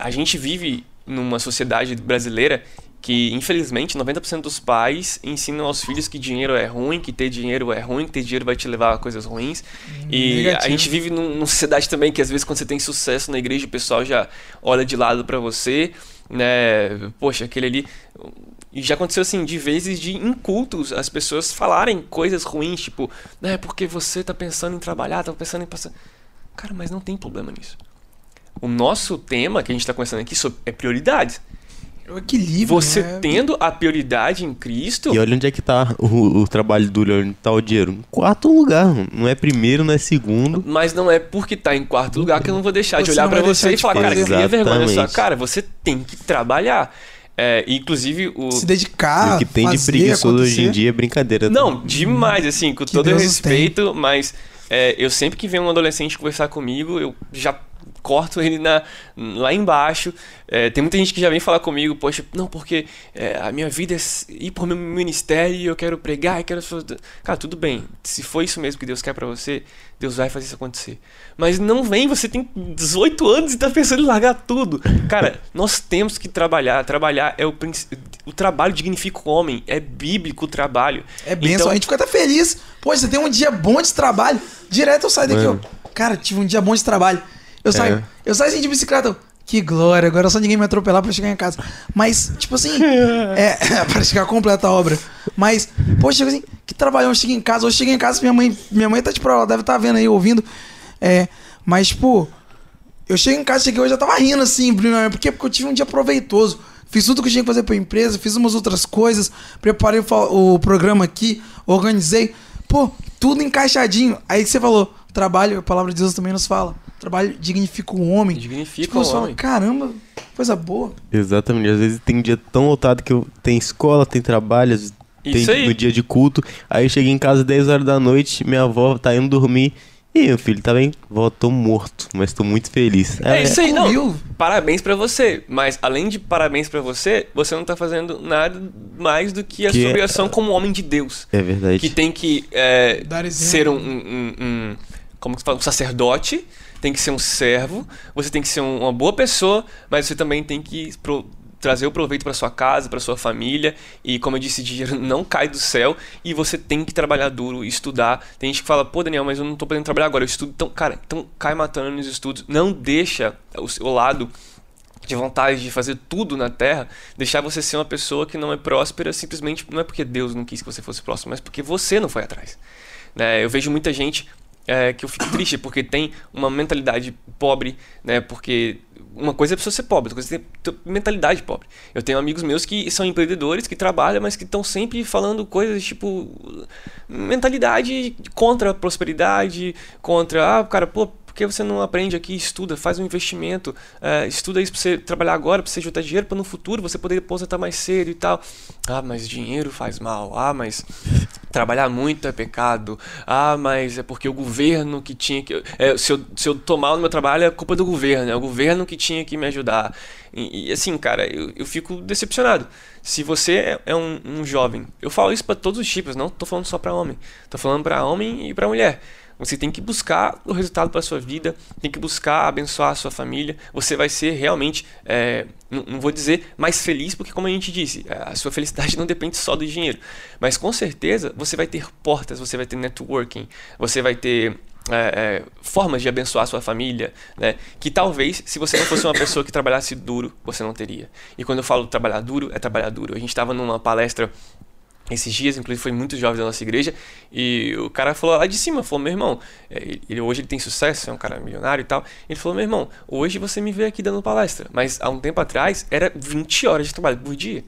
A gente vive numa sociedade brasileira que infelizmente 90% dos pais ensinam aos filhos que dinheiro é ruim, que ter dinheiro é ruim, que ter dinheiro vai te levar a coisas ruins. Hum, e negativo. a gente vive num, numa sociedade também que às vezes quando você tem sucesso na igreja o pessoal já olha de lado para você, né? Poxa, aquele ali e já aconteceu assim, de vezes de incultos as pessoas falarem coisas ruins, tipo, né, porque você tá pensando em trabalhar, tá pensando em passar. Cara, mas não tem problema nisso. O nosso tema que a gente tá conversando aqui é prioridades. O equilíbrio. Você né? tendo a prioridade em Cristo. E olha onde é que tá o, o trabalho duro, onde tá o dinheiro. Em quarto lugar. Não é primeiro, não é segundo. Mas não é porque tá em quarto lugar que eu não vou deixar você de olhar para você e falar, cara, cria vergonha sua cara. Você tem que trabalhar. É, inclusive o. Se dedicar. E o que tem de preguiçoso hoje em dia é brincadeira. Não, demais, assim, com que todo Deus respeito, mas é, eu sempre que vem um adolescente conversar comigo, eu já corto ele na, lá embaixo. É, tem muita gente que já vem falar comigo, poxa, não, porque é, a minha vida é ir por meu ministério, eu quero pregar, eu quero. Cara, tudo bem. Se for isso mesmo que Deus quer para você, Deus vai fazer isso acontecer. Mas não vem, você tem 18 anos e tá pensando em largar tudo. Cara, nós temos que trabalhar. Trabalhar é o O trabalho dignifica o homem. É bíblico o trabalho. É benção. Então... A gente fica até feliz. Poxa, você tem um dia bom de trabalho. Direto eu saio daqui, ó. Cara, tive um dia bom de trabalho. Eu saio, é. eu saio assim de bicicleta. Que glória, agora só ninguém me atropelar pra chegar em casa. Mas, tipo assim, é, pra chegar completa a obra. Mas, poxa, assim, que trabalhão, eu cheguei em casa, hoje cheguei em casa, minha mãe, minha mãe tá tipo, ela deve estar tá vendo aí, ouvindo. É, mas, tipo, eu cheguei em casa, cheguei hoje, já tava rindo assim, por quê? Porque eu tive um dia proveitoso. Fiz tudo que eu tinha que fazer pra empresa, fiz umas outras coisas, preparei o, o programa aqui, organizei. Pô, tudo encaixadinho. Aí você falou, trabalho, a palavra de Deus também nos fala trabalho dignifica o homem. Dignifica tipo, o homem. Fala, Caramba, coisa boa. Exatamente. Às vezes tem dia tão lotado que eu tem escola, tem trabalho, tem no dia de culto. Aí eu cheguei em casa 10 horas da noite, minha avó tá indo dormir. E meu filho, tá bem? Vó, tô morto, mas tô muito feliz. É, é isso aí, não. Parabéns para você. Mas além de parabéns para você, você não tá fazendo nada mais do que a que sua obrigação é... como homem de Deus. É verdade. Que tem que é, ser um, um, um, como que fala, um sacerdote tem que ser um servo, você tem que ser um, uma boa pessoa, mas você também tem que pro, trazer o proveito para sua casa, para sua família. E como eu disse, dinheiro não cai do céu e você tem que trabalhar duro, estudar. Tem gente que fala: "Pô, Daniel, mas eu não estou podendo trabalhar agora, eu estudo". Então, cara, então cai matando nos estudos. Não deixa o seu lado de vontade de fazer tudo na terra, deixar você ser uma pessoa que não é próspera simplesmente não é porque Deus não quis que você fosse próximo, mas porque você não foi atrás. Né? Eu vejo muita gente é, que eu fico triste, porque tem uma mentalidade pobre, né? Porque uma coisa é a pessoa ser pobre, outra coisa é ter mentalidade pobre. Eu tenho amigos meus que são empreendedores, que trabalham, mas que estão sempre falando coisas tipo mentalidade contra a prosperidade, contra, ah, cara, pô, que você não aprende aqui, estuda, faz um investimento, é, estuda isso para você trabalhar agora, para você juntar dinheiro para no futuro você poder aposentar mais cedo e tal. Ah, mas dinheiro faz mal. Ah, mas trabalhar muito é pecado. Ah, mas é porque o governo que tinha que. É, se, eu, se eu tomar o meu trabalho é culpa do governo, é o governo que tinha que me ajudar. E, e assim, cara, eu, eu fico decepcionado. Se você é, é um, um jovem, eu falo isso para todos os tipos, não tô falando só para homem, tô falando para homem e para mulher. Você tem que buscar o resultado para sua vida, tem que buscar abençoar a sua família. Você vai ser realmente, é, não, não, vou dizer mais feliz, porque como a gente disse, a sua felicidade não depende só do dinheiro. Mas com certeza você vai ter portas, você vai ter networking, você vai ter é, é, formas de abençoar a sua família, né? Que talvez, se você não fosse uma pessoa que trabalhasse duro, você não teria. E quando eu falo trabalhar duro, é trabalhar duro. A gente estava numa palestra esses dias, inclusive foi muito jovem da nossa igreja, e o cara falou lá de cima, falou, meu irmão, é, ele, hoje ele tem sucesso, é um cara milionário e tal, ele falou, meu irmão, hoje você me vê aqui dando palestra, mas há um tempo atrás era 20 horas de trabalho por dia.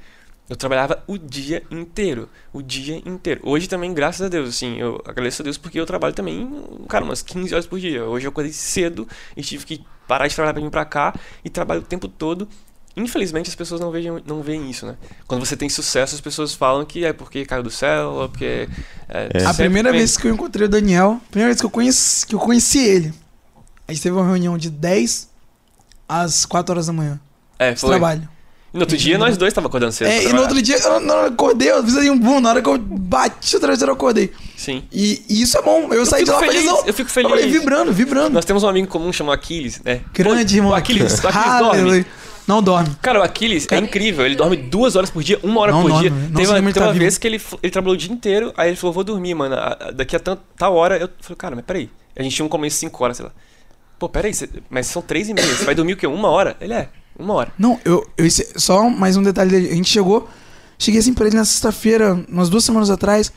Eu trabalhava o dia inteiro. O dia inteiro. Hoje também, graças a Deus, assim, eu agradeço a Deus porque eu trabalho também, cara, umas 15 horas por dia. Hoje eu acordei cedo e tive que parar de trabalhar pra vir pra cá e trabalho o tempo todo. Infelizmente as pessoas não veem, não veem isso, né? Quando você tem sucesso, as pessoas falam que é porque caiu do céu, ou porque. É, A sempre primeira vem- vez que eu encontrei o Daniel, a primeira vez que eu conheci, que eu conheci ele, a gente teve uma reunião de 10 às 4 horas da manhã. É, De foi. trabalho. E no outro dia nós dois tava acordando cedo. É, e no outro dia, eu, não, eu acordei, eu fiz assim um boom, na hora que eu bati o travesseiro, eu acordei. Sim. E, e isso é bom, eu, saí de fico lá feliz, felizão. eu fico feliz. falei, vibrando, vibrando. Nós temos um amigo comum chamado Aquiles, né? Grande, Pô, irmão. O Aquiles, o Aquiles dorme. Não dorme. Cara, o Aquiles é incrível. Ele dorme duas horas por dia, uma hora Não por dorme, dia. não Teve uma, teve tá uma vez que ele, ele trabalhou o dia inteiro, aí ele falou, vou dormir, mano. Daqui a tant- tal hora. Eu falei, cara, mas peraí. A gente tinha um começo 5 horas, sei lá. Pô, peraí, cê- mas são três e meia. Você vai dormir o quê? Uma hora? Ele é, uma hora. Não, eu, eu só mais um detalhe dele. A gente chegou, cheguei assim pra ele na sexta-feira, umas duas semanas atrás.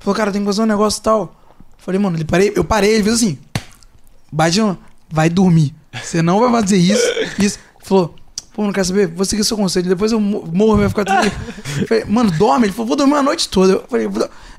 Falou, cara, tem que fazer um negócio e tal. Falei, mano, ele parei, eu parei, ele fez assim. Badinho, vai dormir. Você não vai fazer isso. Isso. Falou, pô, não quer saber? Vou seguir seu conselho. Depois eu mo- morro, vai ficar tudo. Falei, mano, dorme. Ele falou, vou dormir a noite toda. Eu falei,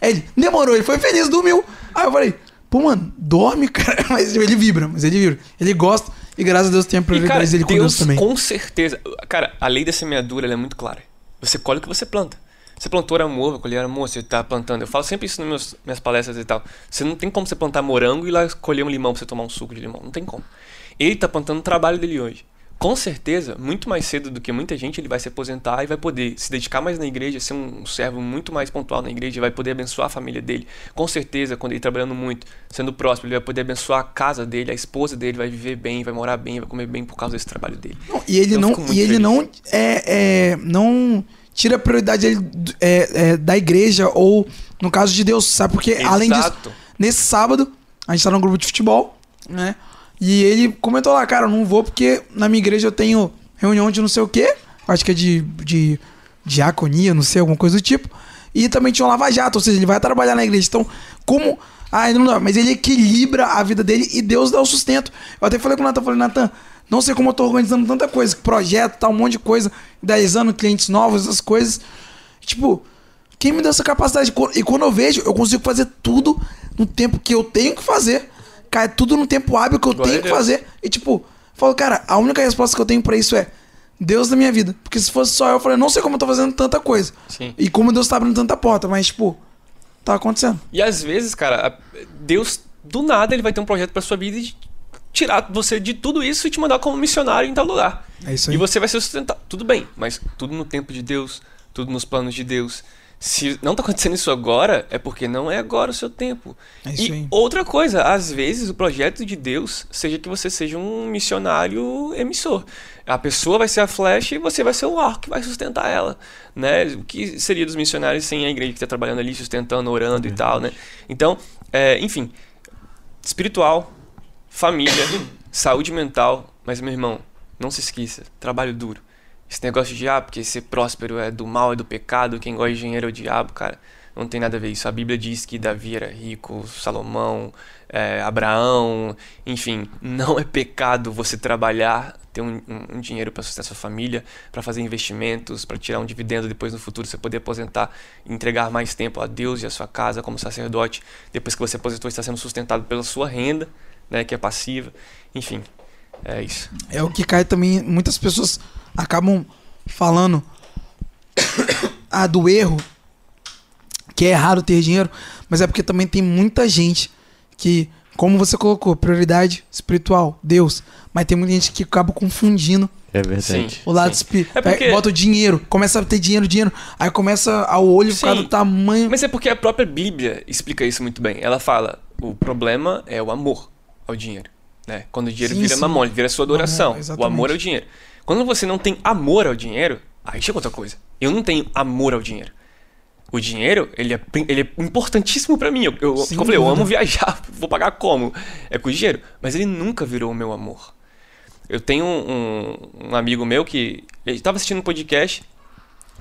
Aí ele, demorou, ele foi feliz, dormiu. Aí eu falei, pô, mano, dorme, cara. Mas ele vibra, mas ele vibra. Ele gosta. E graças a Deus tem a E, prioridade dele com Deus Deus, também. com certeza. Cara, a lei da semeadura é muito clara. Você colhe o que você planta. Você plantou amor, vai colher amor, você tá plantando. Eu falo sempre isso nas meus, minhas palestras e tal. Você não tem como você plantar morango e lá colher um limão pra você tomar um suco de limão. Não tem como. Ele tá plantando o trabalho dele hoje. Com certeza, muito mais cedo do que muita gente, ele vai se aposentar e vai poder se dedicar mais na igreja, ser um servo muito mais pontual na igreja, vai poder abençoar a família dele. Com certeza, quando ele trabalhando muito, sendo próspero, ele vai poder abençoar a casa dele, a esposa dele vai viver bem, vai morar bem, vai comer bem por causa desse trabalho dele. Não, e ele Eu não, e ele feliz. não é, é, não tira a prioridade dele, é, é, da igreja ou no caso de Deus, sabe? Porque além disso, Exato. nesse sábado a gente tá num grupo de futebol, né? E ele comentou lá, cara, eu não vou porque na minha igreja eu tenho reunião de não sei o quê, acho que é de, de diaconia, não sei, alguma coisa do tipo. E também tinha um lava-jato, ou seja, ele vai trabalhar na igreja. Então, como. Ah, não dá, mas ele equilibra a vida dele e Deus dá o sustento. Eu até falei com o Natan, falei, Natan, não sei como eu tô organizando tanta coisa, projeto, tal, um monte de coisa, idealizando clientes novos, essas coisas. Tipo, quem me deu essa capacidade? E quando eu vejo, eu consigo fazer tudo no tempo que eu tenho que fazer. Cai tudo no tempo hábil que eu Glória tenho que fazer. E tipo, falo, cara, a única resposta que eu tenho pra isso é Deus na minha vida. Porque se fosse só eu, eu falei, não sei como eu tô fazendo tanta coisa. Sim. E como Deus tá abrindo tanta porta, mas tipo, tá acontecendo. E às vezes, cara, Deus, do nada, ele vai ter um projeto pra sua vida e tirar você de tudo isso e te mandar como missionário em tal lugar. É isso aí. E você vai ser sustentado. Tudo bem, mas tudo no tempo de Deus, tudo nos planos de Deus. Se não tá acontecendo isso agora, é porque não é agora o seu tempo. É e aí. outra coisa, às vezes o projeto de Deus seja que você seja um missionário emissor. A pessoa vai ser a flecha e você vai ser o arco que vai sustentar ela, né? O que seria dos missionários sem a igreja que está trabalhando ali, sustentando, orando e tal, né? Então, é, enfim, espiritual, família, saúde mental, mas meu irmão, não se esqueça, trabalho duro. Esse negócio de ah, porque ser próspero é do mal, é do pecado, quem gosta de dinheiro é o diabo, cara. Não tem nada a ver isso. A Bíblia diz que Davi era rico, Salomão, é, Abraão, enfim, não é pecado você trabalhar, ter um, um- um dinheiro para sustentar sua família, para fazer investimentos, para tirar um dividendo depois no futuro você poder aposentar, entregar mais tempo a Deus e a sua casa como sacerdote. Depois que você aposentou, está sendo sustentado pela sua renda, né, que é passiva. Enfim, é isso. É o que cai também. Muitas pessoas acabam falando ah, do erro, que é errado ter dinheiro, mas é porque também tem muita gente que, como você colocou, prioridade espiritual, Deus, mas tem muita gente que acaba confundindo É verdade. Sim. o lado espiritual. É porque- Bota o dinheiro, começa a ter dinheiro, dinheiro, aí começa ao olho ficar Sim. do tamanho. Mas é porque a própria Bíblia explica isso muito bem. Ela fala: o problema é o amor ao dinheiro. Né? Quando o dinheiro Sim, vira sim. mamão, ele vira sua adoração. Mamon, o amor é o dinheiro. Quando você não tem amor ao dinheiro, aí chega outra coisa. Eu não tenho amor ao dinheiro. O dinheiro, ele é, ele é importantíssimo pra mim. Eu, eu, como eu falei, eu amo viajar, vou pagar como? É com dinheiro. Mas ele nunca virou o meu amor. Eu tenho um, um amigo meu que. Ele tava assistindo um podcast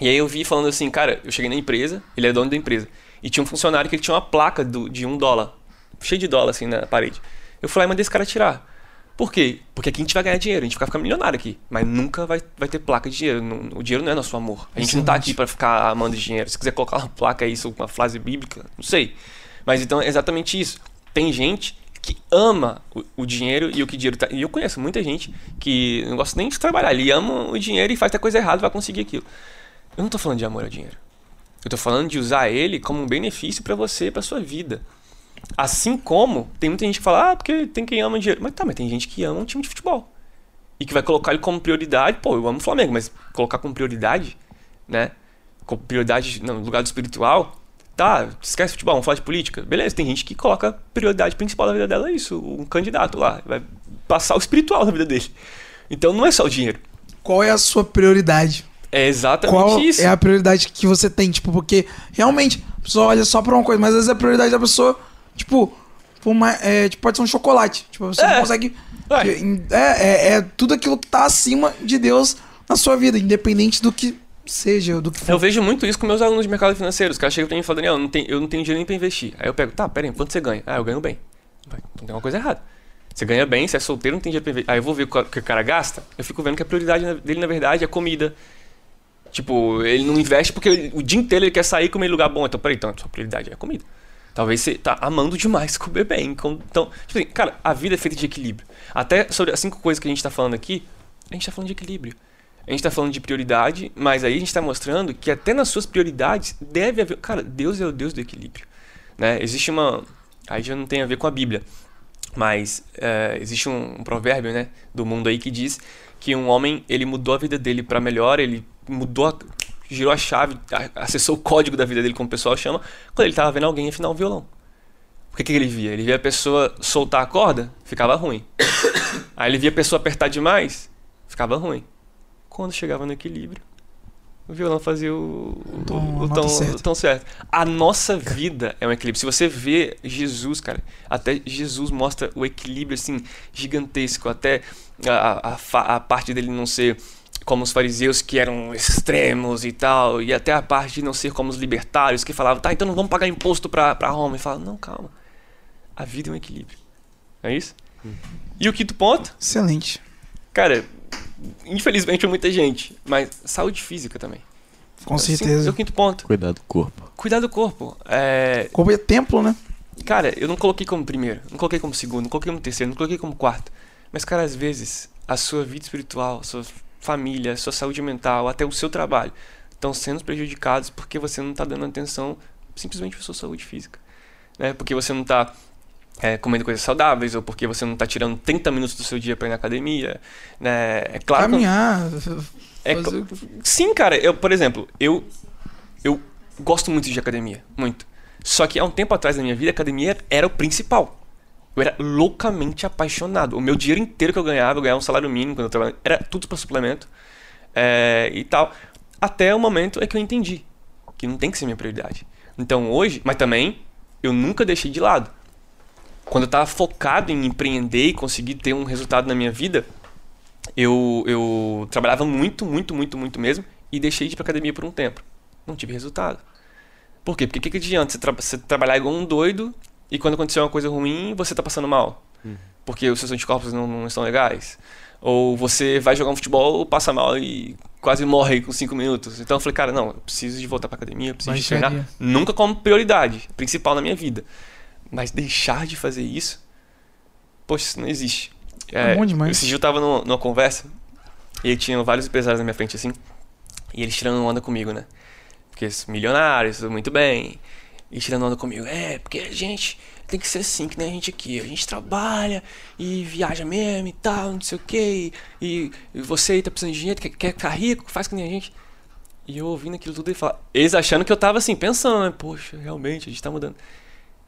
e aí eu vi falando assim, cara, eu cheguei na empresa, ele é dono da empresa, e tinha um funcionário que ele tinha uma placa do- de um dólar, cheio de dólar assim na parede. Eu falei, "Ah, mandei esse cara tirar. Por quê? Porque aqui a gente vai ganhar dinheiro, a gente vai ficar milionário aqui. Mas nunca vai, vai ter placa de dinheiro. Não- o dinheiro não é nosso amor. A gente não tá aqui pra ficar amando dinheiro. Se quiser colocar uma placa aí, uma frase bíblica, não sei. Mas então é exatamente isso. Tem gente que ama o, o dinheiro e o que dinheiro tá. E eu conheço muita gente que não gosta nem de trabalhar. Ele ama o dinheiro e faz até coisa errada vai conseguir aquilo. Eu não tô falando de amor ao dinheiro. Eu tô falando de usar ele como um benefício pra você, pra sua vida. Assim como tem muita gente que fala, ah, porque tem quem ama dinheiro. Mas tá, mas tem gente que ama um time de futebol. E que vai colocar ele como prioridade. Pô, eu amo o Flamengo, mas colocar como prioridade, né? Com prioridade no lugar do espiritual. Tá, esquece futebol, vamos falar de política. Beleza, tem gente que coloca a prioridade principal da vida dela é isso, um candidato lá. Vai passar o espiritual na vida dele. Então não é só o dinheiro. Qual é a sua prioridade? É exatamente Qual isso. é a prioridade que você tem? Tipo, porque realmente a pessoa olha só pra uma coisa, mas às vezes a prioridade da pessoa, tipo, por uma, é, tipo, pode ser um chocolate. Tipo, você É. não consegue. Ué. É, é, é tudo aquilo que tá acima de Deus na sua vida, independente do que seja, do que for. Eu vejo muito isso com meus alunos de mercado financeiro. Os caras chegam pra mim e falam, Daniel, eu não tenho, eu não tenho dinheiro nem pra investir. Aí eu pego, tá, pera aí, quanto você ganha? Ah, eu ganho bem. Então tem uma coisa errada. Você ganha bem, você é solteiro, não tem dinheiro pra investir. Aí eu vou ver o que o cara gasta, eu fico vendo que a prioridade dele, na verdade, é comida. Tipo, ele não investe porque ele- o dia inteiro ele quer sair e comer em lugar bom. Então, peraí, então a sua prioridade é comida. Talvez você tá amando demais comer bem. com- Então, tipo assim, cara, a vida é feita de equilíbrio. Até sobre as cinco coisas que a gente tá falando aqui, a gente tá falando de equilíbrio. A gente tá falando de prioridade, mas aí a gente tá mostrando que até nas suas prioridades deve haver. Cara, Deus é o Deus do equilíbrio. Né? Existe uma. Aí já não tem a ver com a Bíblia. Mas é, existe um, um provérbio né, do mundo aí que diz que um homem ele mudou a vida dele para melhor, ele mudou, girou a chave, acessou o código da vida dele, como o pessoal chama, quando ele estava vendo alguém afinar um violão. O que, que ele via? Ele via a pessoa soltar a corda, ficava ruim. Aí ele via a pessoa apertar demais, ficava ruim. Quando chegava no equilíbrio, o violão fazia o, o, tom- o tom, certa. o tom certo. A nossa vida é um equilíbrio. Se você vê Jesus, cara, até Jesus mostra o equilíbrio assim gigantesco, até a, a, a parte dele não ser como os fariseus que eram extremos e tal, e até a parte de não ser como os libertários que falavam, tá, então não vamos pagar imposto pra, pra Roma. E fala, não, calma. A vida é um equilíbrio. É isso? E o quinto ponto? Excelente. Cara, infelizmente pra muita gente, mas saúde física também. Com certeza. é o quinto ponto. Cuidado do corpo. Cuidar do corpo. É, Corpo é templo, né? Cara, eu não coloquei como primeiro, não coloquei como segundo, não coloquei como terceiro, não coloquei como quarto. Mas, cara, às vezes, a sua vida espiritual, a sua família, sua saúde mental, até o seu trabalho, estão sendo prejudicados porque você não está dando atenção simplesmente para sua saúde física. Né? Porque você não está comendo coisas saudáveis, ou porque você não está tirando 30 minutos do seu dia para ir na academia. Né? É claro Caminhar. é cl- o Sim, cara. Eu, por exemplo, eu eu gosto muito de academia, muito. Só que há um tempo atrás na minha vida, a academia era o principal. Eu era loucamente apaixonado. O meu dinheiro inteiro que eu ganhava, eu ganhava um salário mínimo quando eu trabalhava, era tudo para suplemento é, e tal. Até o momento é que eu entendi que não tem que ser minha prioridade. Então hoje, mas também eu nunca deixei de lado. Quando eu estava focado em empreender e conseguir ter um resultado na minha vida, eu, eu trabalhava muito, muito, muito, muito mesmo e deixei de ir pra academia por um tempo. Não tive resultado. Por quê? Porque o que, que adianta você, tra- você trabalhar igual um doido e quando acontecer uma coisa ruim você tá passando mal? Porque os seus anticorpos não, não estão legais? Ou você vai jogar um futebol, passa mal e quase morre com 5 minutos. Então eu falei, cara, não, eu preciso de voltar pra academia, eu preciso de treinar. Nunca como prioridade, principal na minha vida. Mas deixar de fazer isso, poxa, isso não existe. É bom demais. Esse dia eu tava numa, numa conversa e tinha vários empresários na minha frente assim, e eles tirando onda comigo, né? Porque são milionários, tudo muito bem. E tirando onda comigo. É, porque a gente tem que ser assim, que nem a gente aqui. A gente trabalha e viaja mesmo e tal, não sei o quê. E, e você tá precisando de dinheiro, quer, quer ficar rico, faz que nem a gente. E eu ouvindo aquilo tudo e falar. Eles achando que eu tava assim, pensando, né? Poxa, realmente, a gente tá mudando.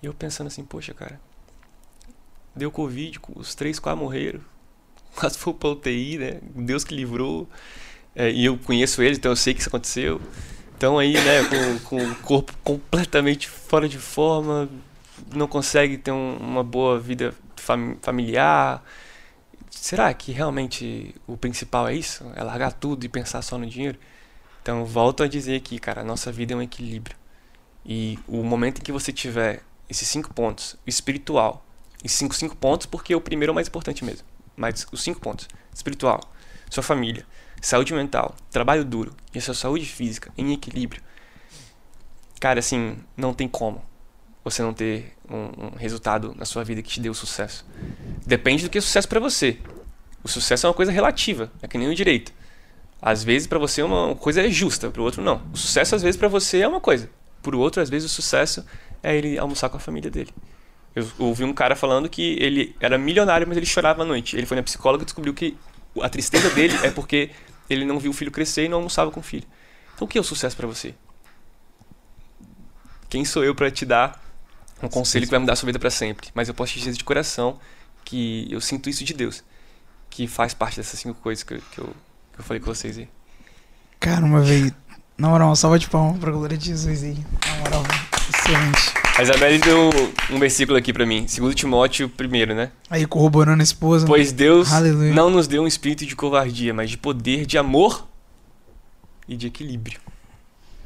E eu pensando assim, poxa, cara. Deu Covid, os três quase morreram. Quase foi pra UTI, né? Deus que livrou. É, e eu conheço eles, então eu sei que isso aconteceu. Então aí, né, com, com o corpo completamente fora de forma, não consegue ter um- uma boa vida fam- familiar. Será que realmente o principal é isso? É largar tudo e pensar só no dinheiro? Então, volto a dizer aqui, cara, a nossa vida é um equilíbrio. E o momento em que você tiver esses cinco pontos, espiritual, e cinco, cinco pontos, porque o primeiro é o mais importante mesmo. Mas os cinco pontos: espiritual, sua família, saúde mental, trabalho duro e a sua saúde física em equilíbrio. Cara, assim, não tem como você não ter um, um resultado na sua vida que te dê o sucesso. Depende do que é sucesso para você. O sucesso é uma coisa relativa, é que nem o direito. Às vezes para você uma coisa é justa, para o outro não. O sucesso às vezes para você é uma coisa, para o outro às vezes o sucesso é ele almoçar com a família dele. Eu ouvi um cara falando que ele era milionário, mas ele chorava à noite. Ele foi na psicóloga e descobriu que a tristeza dele é porque ele não viu o filho crescer e não almoçava com o filho. Então o que é o sucesso para você? Quem sou eu para te dar um conselho que vai mudar a sua vida para sempre? Mas eu posso te dizer de coração que eu sinto isso de Deus, que faz parte dessas cinco coisas que, eu, que eu, que eu falei com vocês aí. Caramba, velho. Na moral, uma salva de palmas pra glória de Jesus aí. Na moral. Excelente. A Isabelle deu um versículo aqui pra mim, 2 Timóteo 1, né? Aí corroborando a esposa. Pois Deus Aleluia. não nos deu um espírito de covardia, mas de poder, de amor e de equilíbrio.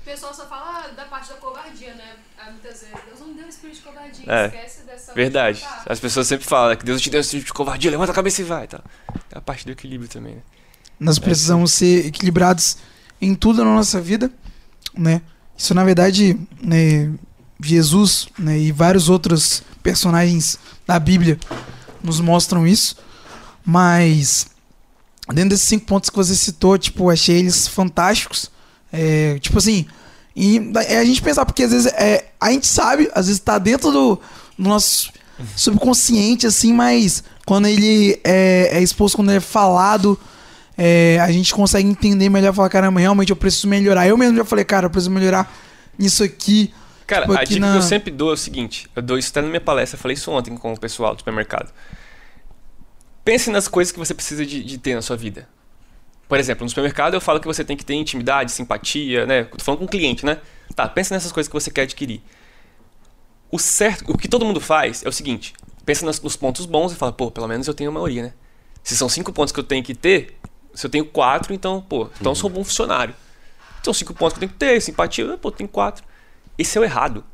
O pessoal só fala da parte da covardia, né? Ah, Muitas vezes. Deus não deu espírito de covardia. É, Esquece dessa. Verdade. Tá. As pessoas sempre falam que Deus te deu um espírito de covardia, levanta a cabeça e vai. Tá? É a parte do equilíbrio também, né? Nós precisamos ser equilibrados em tudo na nossa vida, né? Isso, na verdade, né, Jesus né, e vários outros personagens da Bíblia nos mostram isso. Mas, dentro desses cinco pontos que você citou, tipo, achei eles fantásticos. É, tipo assim, e é a gente pensar, porque às vezes é, a gente sabe, às vezes tá dentro do, do nosso subconsciente, assim, mas quando ele é, é exposto, quando ele é falado, é, a gente consegue entender melhor, falar, caramba, realmente eu preciso melhorar. Eu mesmo já falei, cara, eu preciso melhorar nisso aqui. Cara, Tipo, a dica na- que eu sempre dou é o seguinte: eu dou isso até na minha palestra, eu falei isso ontem com o pessoal do supermercado. Pense nas coisas que você precisa de, de ter na sua vida. Por exemplo, no supermercado eu falo que você tem que ter intimidade, simpatia, né? Tô falando com o cliente, né? Tá, pense nessas coisas que você quer adquirir. O certo, o que todo mundo faz é o seguinte: pensa nos, nos pontos bons e fala, pô, pelo menos eu tenho a maioria, né? Se são cinco pontos que eu tenho que ter, se eu tenho quatro, então, pô, então eu sou um bom funcionário. São cinco pontos que eu tenho que ter, simpatia, pô, tem quatro. Esse é o errado.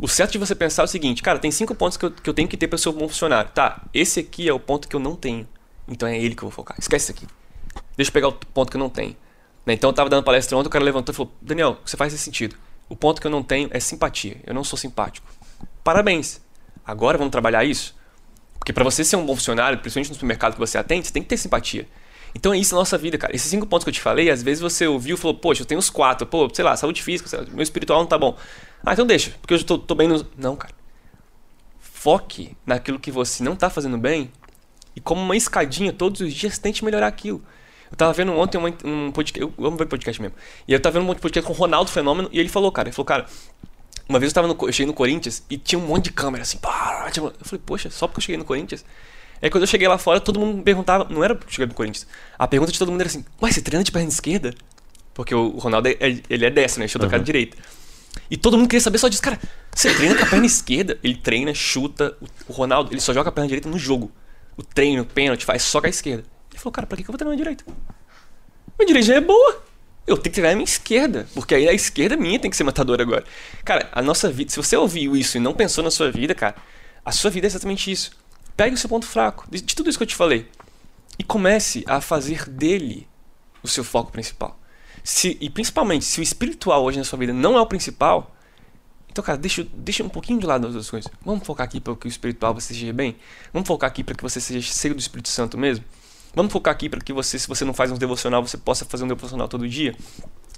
O certo de você pensar é o seguinte, cara, tem cinco pontos que eu, que eu tenho que ter para ser um bom funcionário. Tá, esse aqui é o ponto que eu não tenho. Então é ele que eu vou focar. Esquece isso aqui. Deixa eu pegar o ponto que eu não tenho. Né, Então eu tava dando palestra ontem, o cara levantou e falou: Daniel, você faz esse sentido. O ponto que eu não tenho é simpatia. Eu não sou simpático. Parabéns. Agora vamos trabalhar isso? Porque para você ser um bom funcionário, principalmente no supermercado que você atende, você tem que ter simpatia. Então é isso na nossa vida, cara. Esses cinco pontos que eu te falei, às vezes você ouviu e falou, poxa, eu tenho os quatro. Pô, sei lá, saúde física, sei lá, meu espiritual não tá bom. Ah, então deixa, porque eu já tô, tô bem nos... Não, cara. Foque naquilo que você não tá fazendo bem e como uma escadinha todos os dias tente melhorar aquilo. Eu tava vendo ontem uma- um podcast, eu amo ver podcast mesmo. E eu tava vendo um podcast com o Ronaldo Fenômeno e ele falou, cara, ele falou, cara, uma vez eu tava no, eu cheguei no Corinthians e tinha um monte de câmera assim, pá, eu falei, poxa, só porque eu cheguei no Corinthians? Aí quando eu cheguei lá fora, todo mundo me perguntava, não era eu cheguei no Corinthians. A pergunta de todo mundo era assim: "Ué, você treina de perna esquerda?" Porque o Ronaldo é, é- ele é destro, né? Chuta uhum. de direita. E todo mundo queria saber só disso, cara. Você treina com a perna esquerda? Ele treina, chuta. O, Ronaldo, ele só joga a perna direita no jogo. O treino, o pênalti, faz só com a esquerda. Ele falou, cara, pra que que eu vou treinar a direita? Minha direita já é boa. Eu tenho que treinar a minha esquerda. Porque aí a esquerda minha tem que ser matadora agora. Cara, a nossa vida. Se você ouviu isso e não pensou na sua vida, cara, a sua vida é exatamente isso. Pegue o seu ponto fraco, de, de tudo isso que eu te falei. E comece a fazer dele o seu foco principal. Se, e principalmente, se o espiritual hoje na sua vida não é o principal, então, cara, deixa, deixa um pouquinho de lado as outras coisas. Vamos focar aqui para que o espiritual você seja bem? Vamos focar aqui para que você seja cheio do Espírito Santo mesmo? Vamos focar aqui para que você, se você não faz um devocional, você possa fazer um devocional todo dia?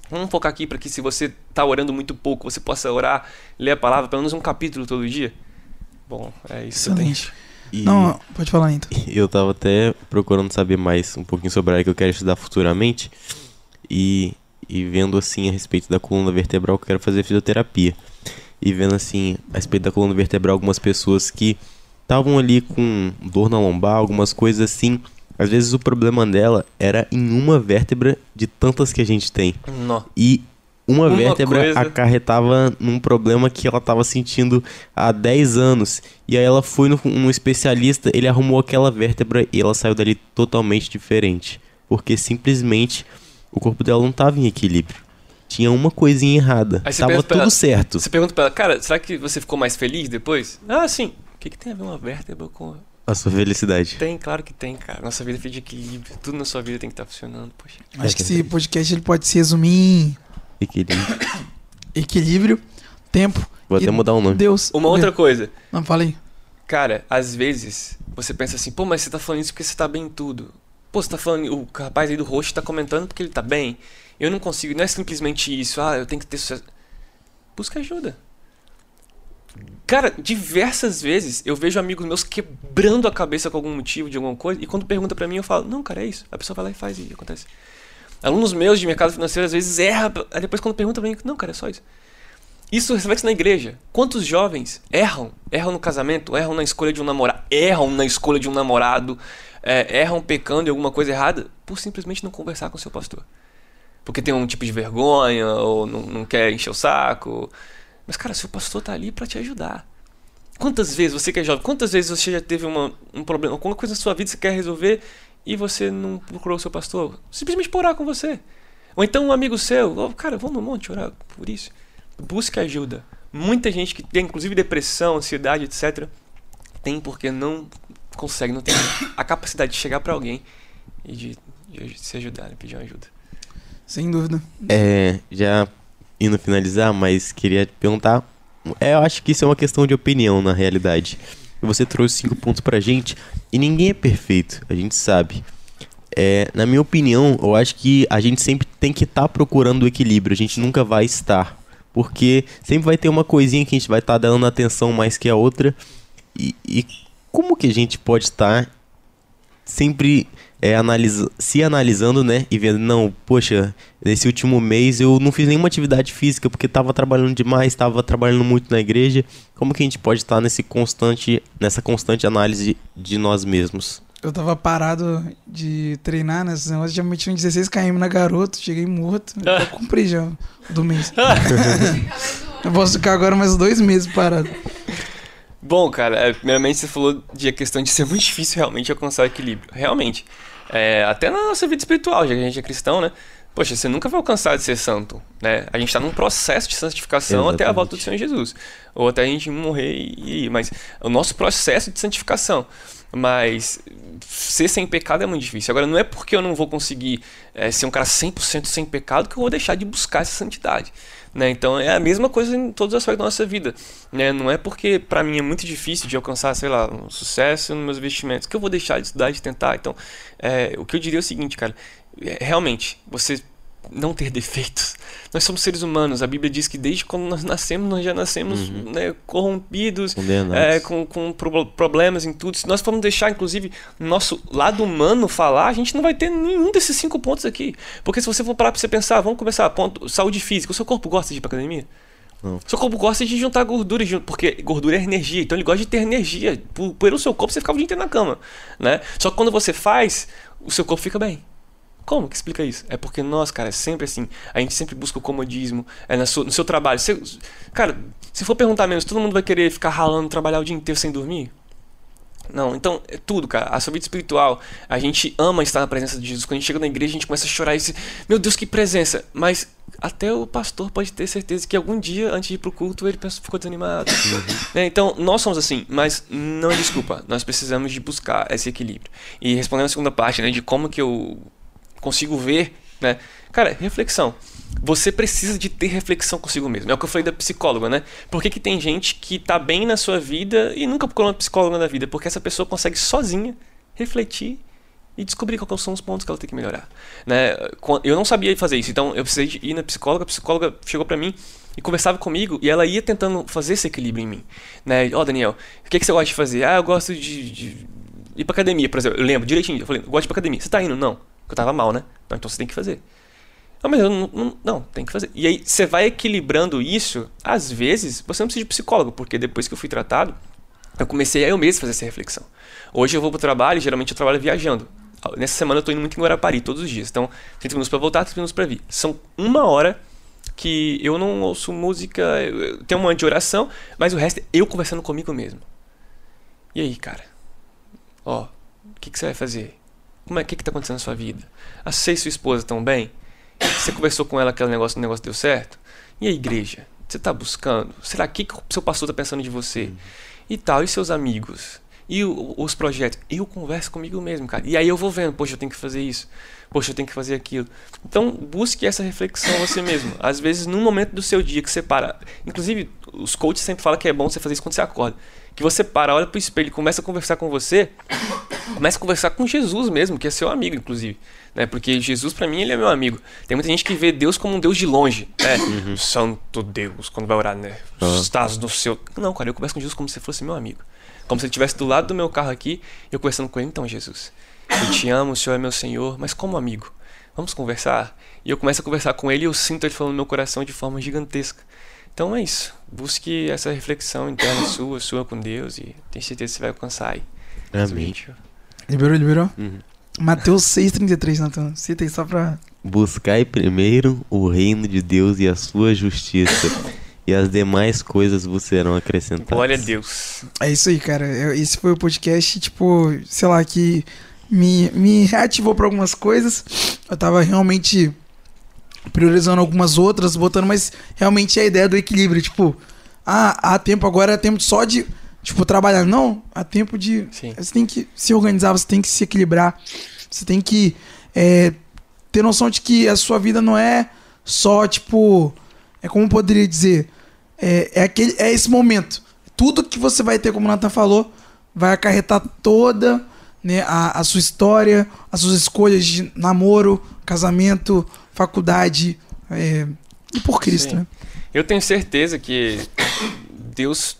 Vamos focar aqui para que se você está orando muito pouco, você possa orar, ler a palavra, pelo menos um capítulo todo dia? Bom, é isso. Excelente. E Não, pode falar então. eu tava até procurando saber mais um pouquinho sobre a área que eu quero estudar futuramente. E, e vendo assim a respeito da coluna vertebral que eu quero fazer fisioterapia. E vendo assim a respeito da coluna vertebral algumas pessoas que estavam ali com dor na lombar, algumas coisas assim. Às vezes o problema dela era em uma vértebra de tantas que a gente tem. Nó. E uma, Uma vértebra coisa- acarretava num problema que ela estava sentindo há 10 anos. E aí ela foi no, num especialista, ele arrumou aquela vértebra e ela saiu dali totalmente diferente. Porque simplesmente o corpo dela não estava em equilíbrio. Tinha uma coisinha errada. Aí você Tava pergunta pra tudo ela- certo. Você pergunta pra ela, cara, será que você ficou mais feliz depois? Ah, sim. O que, que tem a ver uma vértebra com. a sua felicidade. Tem, claro que tem, cara. Nossa vida é feita de equilíbrio. Tudo na sua vida tem que estar funcionando, poxa. Acho que esse podcast ele pode se resumir em Equilíbrio. equilíbrio, tempo Vou E- até mudar o nome. Deus. Uma outra coisa. Não, falei. Cara, às vezes você pensa assim, pô, mas você tá falando isso porque você tá bem em tudo. Pô, você tá falando, o rapaz aí do rosto tá comentando porque ele tá bem. Eu não consigo, não é simplesmente isso, ah, eu tenho que ter sucesso. Busca ajuda. Cara, diversas vezes eu vejo amigos meus quebrando a cabeça com algum motivo de alguma coisa, e quando pergunta pra mim eu falo, não, cara, é isso. A pessoa vai lá e faz e acontece. Alunos meus de mercado financeiro às vezes erram, depois quando pergunta pra mim, não, cara, é só isso. Isso reflete na igreja. Quantos jovens erram? Erram no casamento, erram na escolha de um namorado, erram na escolha de um namorado, é, erram pecando em alguma coisa errada por simplesmente não conversar com seu pastor. Porque tem um tipo de vergonha, ou não, não quer encher o saco. Mas, cara, seu pastor tá ali pra te ajudar. Quantas vezes, você que é jovem, quantas vezes você já teve uma, um problema, alguma coisa na sua vida que você quer resolver e você não procurou o seu pastor? Simplesmente por orar com você. Ou então um amigo seu, oh, cara, vamos no monte orar por isso. Busque ajuda. Muita gente que tem, inclusive, depressão, ansiedade, etc., tem porque não consegue, não tem a capacidade de chegar pra alguém e de, de se ajudar, né, pedir uma ajuda. Sem dúvida. É, já indo finalizar, mas queria te perguntar. É, eu acho que isso é uma questão de opinião, na realidade. Você trouxe cinco pontos pra gente e ninguém é perfeito, a gente sabe. É, na minha opinião, eu acho que a gente sempre tem que estar procurando o equilíbrio, a gente nunca vai estar. Porque sempre vai ter uma coisinha que a gente vai estar dando atenção mais que a outra. E, e como que a gente pode estar sempre é, analisa se analisando, né? E vendo, não, poxa, nesse último mês eu não fiz nenhuma atividade física porque estava trabalhando demais, estava trabalhando muito na igreja. Como que a gente pode estar nesse constante, nessa constante análise de nós mesmos? Eu tava parado de treinar nesses negócios, já meti um 16 km na garoto, cheguei morto. Eu já cumpri já o do mês. Eu posso ficar agora mais dois meses parado. Bom, cara, é, primeiramente você falou de a questão de ser muito difícil realmente alcançar o equilíbrio. Realmente. É, até na nossa vida espiritual, já que a gente é cristão, né? Poxa, você nunca vai alcançar de ser santo, né? A gente tá num processo de santificação até a Exatamente. volta do Senhor Jesus. Ou até a gente morrer e ir. Mas o nosso processo de santificação. Mas ser sem pecado é muito difícil. Agora, não é porque eu não vou conseguir é, ser um cara 100% sem pecado que eu vou deixar de buscar essa santidade. Né? Então é a mesma coisa em todos os aspectos da nossa vida. Né? Não é porque para mim é muito difícil de alcançar, sei lá, um sucesso nos meus investimentos que eu vou deixar de estudar, de tentar. Então, é, o que eu diria é o seguinte, cara. é, realmente, você não ter defeitos. Nós somos seres humanos. A Bíblia diz que desde quando nós nascemos, nós já nascemos né, corrompidos, é, com, com pro- problemas em tudo. Se nós formos deixar, inclusive, nosso lado humano falar, a gente não vai ter nenhum desses cinco pontos aqui. Porque se você for parar pra você pensar, vamos começar, ponto, saúde física. O seu corpo gosta de ir pra academia? Não. Seu corpo gosta de juntar gordura, porque gordura é energia, então ele gosta de ter energia. Por, pelo seu corpo, você ficava o dia inteiro na cama, né? Só que quando você faz, o seu corpo fica bem. Como que explica isso? É porque nós, cara, é sempre assim. A gente sempre busca o comodismo. É na sua- no seu trabalho. Você- cara, se for perguntar mesmo, todo mundo vai querer ficar ralando, trabalhar o dia inteiro sem dormir? Não, então é tudo, cara. A sua vida espiritual, a gente ama estar na presença de Jesus. Quando a gente chega na igreja, a gente começa a chorar e dizer, meu Deus, que presença. Mas até o pastor pode ter certeza que algum dia, antes de ir pro culto, ele ficou desanimado. Né, Então, nós somos assim, mas não é desculpa. Nós precisamos de buscar esse equilíbrio. E respondendo a segunda parte, né, de como que eu consigo ver, né? Cara, reflexão. Você precisa de ter reflexão consigo mesmo. É o que eu falei da psicóloga, né? Por que, que tem gente que tá bem na sua vida e nunca procurou uma psicóloga na vida? Porque essa pessoa consegue sozinha refletir e descobrir quais são os pontos que ela tem que melhorar. Né? Eu não sabia fazer isso, então eu precisei ir na psicóloga. A psicóloga chegou pra mim e conversava comigo e ela ia tentando fazer esse equilíbrio em mim. Né? Ó, Daniel, o que, que você gosta de fazer? Ah, eu gosto de, de ir pra academia, por exemplo. Eu lembro direitinho. Eu falei, gosto de ir pra academia. Você tá indo? Não. Porque eu tava mal, né? Não, então você tem que fazer. Não, mas eu não, não, não, tem que fazer. E aí você vai equilibrando isso. Às vezes, você não precisa de psicólogo, porque depois que eu fui tratado, eu comecei a eu mesmo fazer essa reflexão. Hoje eu vou pro trabalho, geralmente eu trabalho viajando. Nessa semana eu tô indo muito em Guarapari, todos os dias. Então, 30 minutos pra voltar, 30 minutos pra vir. São uma hora que eu não ouço música, eu tenho um monte de oração, mas o resto é eu conversando comigo mesmo. E aí, cara? Ó, o que, que você vai fazer? Como é que, que tá acontecendo na sua vida? A você e sua esposa estão bem? Você conversou com ela aquele negócio, o negócio deu certo? E a igreja? Você tá buscando? Será que, que o seu pastor tá pensando de você? E tal, e seus amigos? E o- os projetos? Eu converso comigo mesmo, cara. E aí eu vou vendo, poxa, eu tenho que fazer isso. Poxa, eu tenho que fazer aquilo. Então, busque essa reflexão você mesmo. Às vezes, num momento do seu dia que você para. Inclusive, os coaches sempre falam que é bom você fazer isso quando você acorda. Que você para, olha pro espelho e começa a conversar com você. Começa a conversar com Jesus mesmo, que é seu amigo, inclusive. Né? Porque Jesus, pra mim, ele é meu amigo. Tem muita gente que vê Deus como um Deus de longe. Né? Santo Deus, quando vai orar, né? Estás no seu. Não, cara, eu converso com Jesus como se fosse meu amigo. Como se ele estivesse do lado do meu carro aqui eu conversando com ele. Então, Jesus, eu te amo, o Senhor é meu Senhor, mas como amigo. Vamos conversar? E eu começo a conversar com ele e eu sinto ele falando no meu coração de forma gigantesca. Então é isso. Busque essa reflexão interna sua, sua com Deus e tenho certeza que você vai alcançar aí. Amém. Liberou, liberou? Uhum. Mateus 6,33, Natan. Cita aí só pra. Buscai primeiro o reino de Deus e a sua justiça, e as demais coisas vos serão acrescentadas. Glória a Deus. É isso aí, cara. Esse foi o podcast, tipo, sei lá, que me, me reativou pra algumas coisas. Eu tava realmente priorizando algumas outras, botando, mas realmente é a ideia do equilíbrio. Tipo, ah, há tempo agora, é tempo só de, tipo, trabalhar. Não, há tempo de. Sim. Você tem que se organizar, você tem que se equilibrar. Você tem que é, ter noção de que a sua vida não é só, tipo. É como eu poderia dizer. É, é, aquele, é esse momento. Tudo que você vai ter, como o Nathan falou, vai acarretar toda né, a, a sua história, as suas escolhas de namoro, casamento, faculdade. é, e por Cristo, Sim. né? Eu tenho certeza que Deus,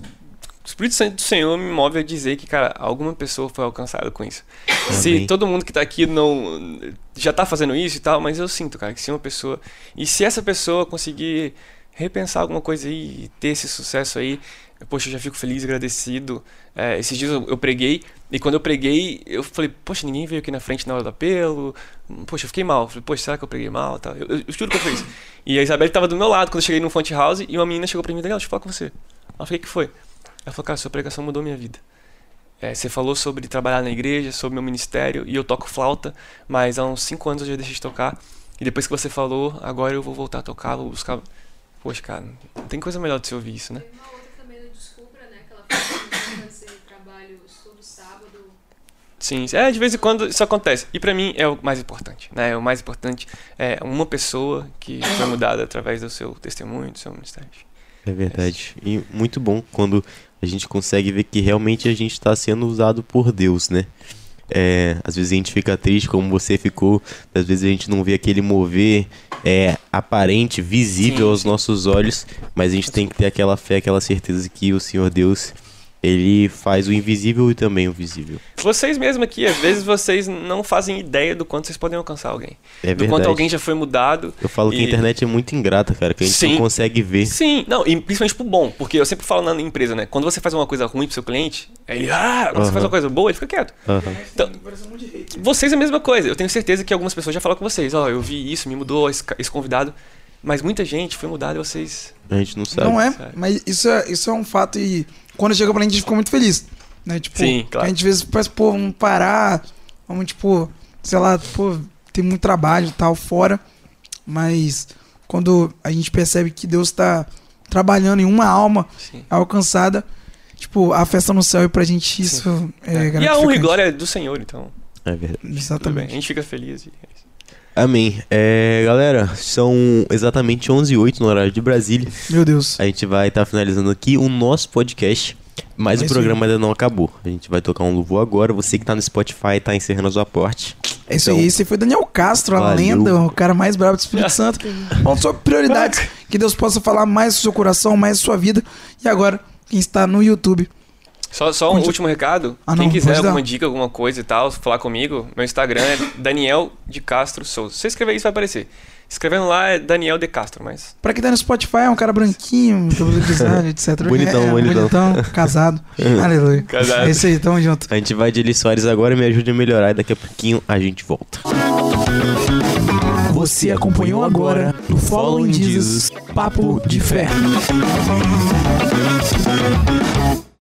o Espírito Santo do Senhor me move a dizer que, cara, alguma pessoa foi alcançada com isso. Se Amém. todo mundo que tá aqui não já tá fazendo isso e tal, mas eu sinto, cara, que se uma pessoa e se essa pessoa conseguir repensar alguma coisa aí e ter esse sucesso aí, poxa, eu já fico feliz, agradecido. É, esses dias eu, eu preguei e quando eu preguei, eu falei, poxa, ninguém veio aqui na frente na hora do apelo. Poxa, eu fiquei mal. Falei, poxa, será que eu preguei mal? Tal. Eu, eu, eu juro que eu fiz. E a Isabelle tava do meu lado quando eu cheguei no Font House e uma menina chegou pra mim, Daniel, deixa eu falar com você. Ela falei, o que foi? Ela falou, cara, sua pregação mudou minha vida. É, você falou sobre trabalhar na igreja, sobre meu ministério, e eu toco flauta, mas há uns 5 anos eu já deixei de tocar. E depois que você falou, agora eu vou voltar a tocar, vou buscar. Poxa, cara, não tem coisa melhor de você ouvir isso, né? Teve uma outra também no Descubra, né? Que ela falou que vai fazer trabalhos todo sábado. Sim, é, de vez em quando isso acontece. E pra mim é o mais importante, né? O mais importante é uma pessoa que foi mudada através do seu testemunho, do seu ministério. É verdade. E muito bom quando a gente consegue ver que realmente a gente está sendo usado por Deus, né? É, às vezes a gente fica triste, como você ficou, às vezes a gente não vê aquele mover é, aparente, visível Sim, aos nossos olhos, mas a gente tem que ter aquela fé, aquela certeza que o Senhor Deus, ele faz o invisível e também o visível. Vocês mesmo aqui, às vezes vocês não fazem ideia do quanto vocês podem alcançar alguém. É do verdade. quanto alguém já foi mudado. Eu falo que a e- internet é muito ingrata, cara, que a gente Sim. não consegue ver. Sim, não, e principalmente pro bom, porque eu sempre falo na empresa, né? Quando você faz uma coisa ruim pro seu cliente, ele, ah, quando você faz uma coisa boa, ele fica quieto. Aham. Então, vocês é a mesma coisa. Eu tenho certeza que algumas pessoas já falaram com vocês, ó, eu vi isso, me mudou esse convidado. Mas muita gente foi mudada e vocês. A gente não sabe. Não é, sabe? mas isso é, isso é um fato e quando chega pra gente, a gente fica muito feliz. Né? Tipo, Sim, claro. A gente às vezes pensa, pô, vamos parar, vamos, tipo, sei lá, pô, tem muito trabalho e tal fora. Mas quando a gente percebe que Deus tá trabalhando em uma alma Sim. alcançada, tipo, a festa no céu e pra gente isso é, e a honra e glória é do Senhor, então. É verdade. Bem. A Exatamente. gente fica feliz. e é. Amém. É, galera, são exatamente 11 h 08 no horário de Brasília. Meu Deus. A gente vai estar finalizando aqui o nosso podcast, mas É o programa ainda não acabou. A gente vai tocar um louvor agora. Você que tá no Spotify tá encerrando a sua parte. É isso Então, aí, esse foi Daniel Castro, a valeu. lenda, o cara mais bravo do Espírito Santo. Falando sobre prioridades, que Deus possa falar mais do seu coração, mais da sua vida. E agora, quem está no YouTube, Só, só um Continua- último recado. Ah, Quem não, quiser alguma dica, alguma coisa e tal, falar comigo, meu Instagram é Daniel de Castro Souza. Se você escrever isso, vai aparecer. Escrevendo lá é Daniel de Castro, mas. pra quem tá no Spotify, é um cara branquinho, cabelo grisalho, etc. Bonitão, é, bonitão. casado. Aleluia. Casado. É isso aí, tamo junto. A gente vai de Eli Soares agora, me ajude a melhorar e daqui a pouquinho a gente volta. Você acompanhou agora no Following Jesus Papo de Fé.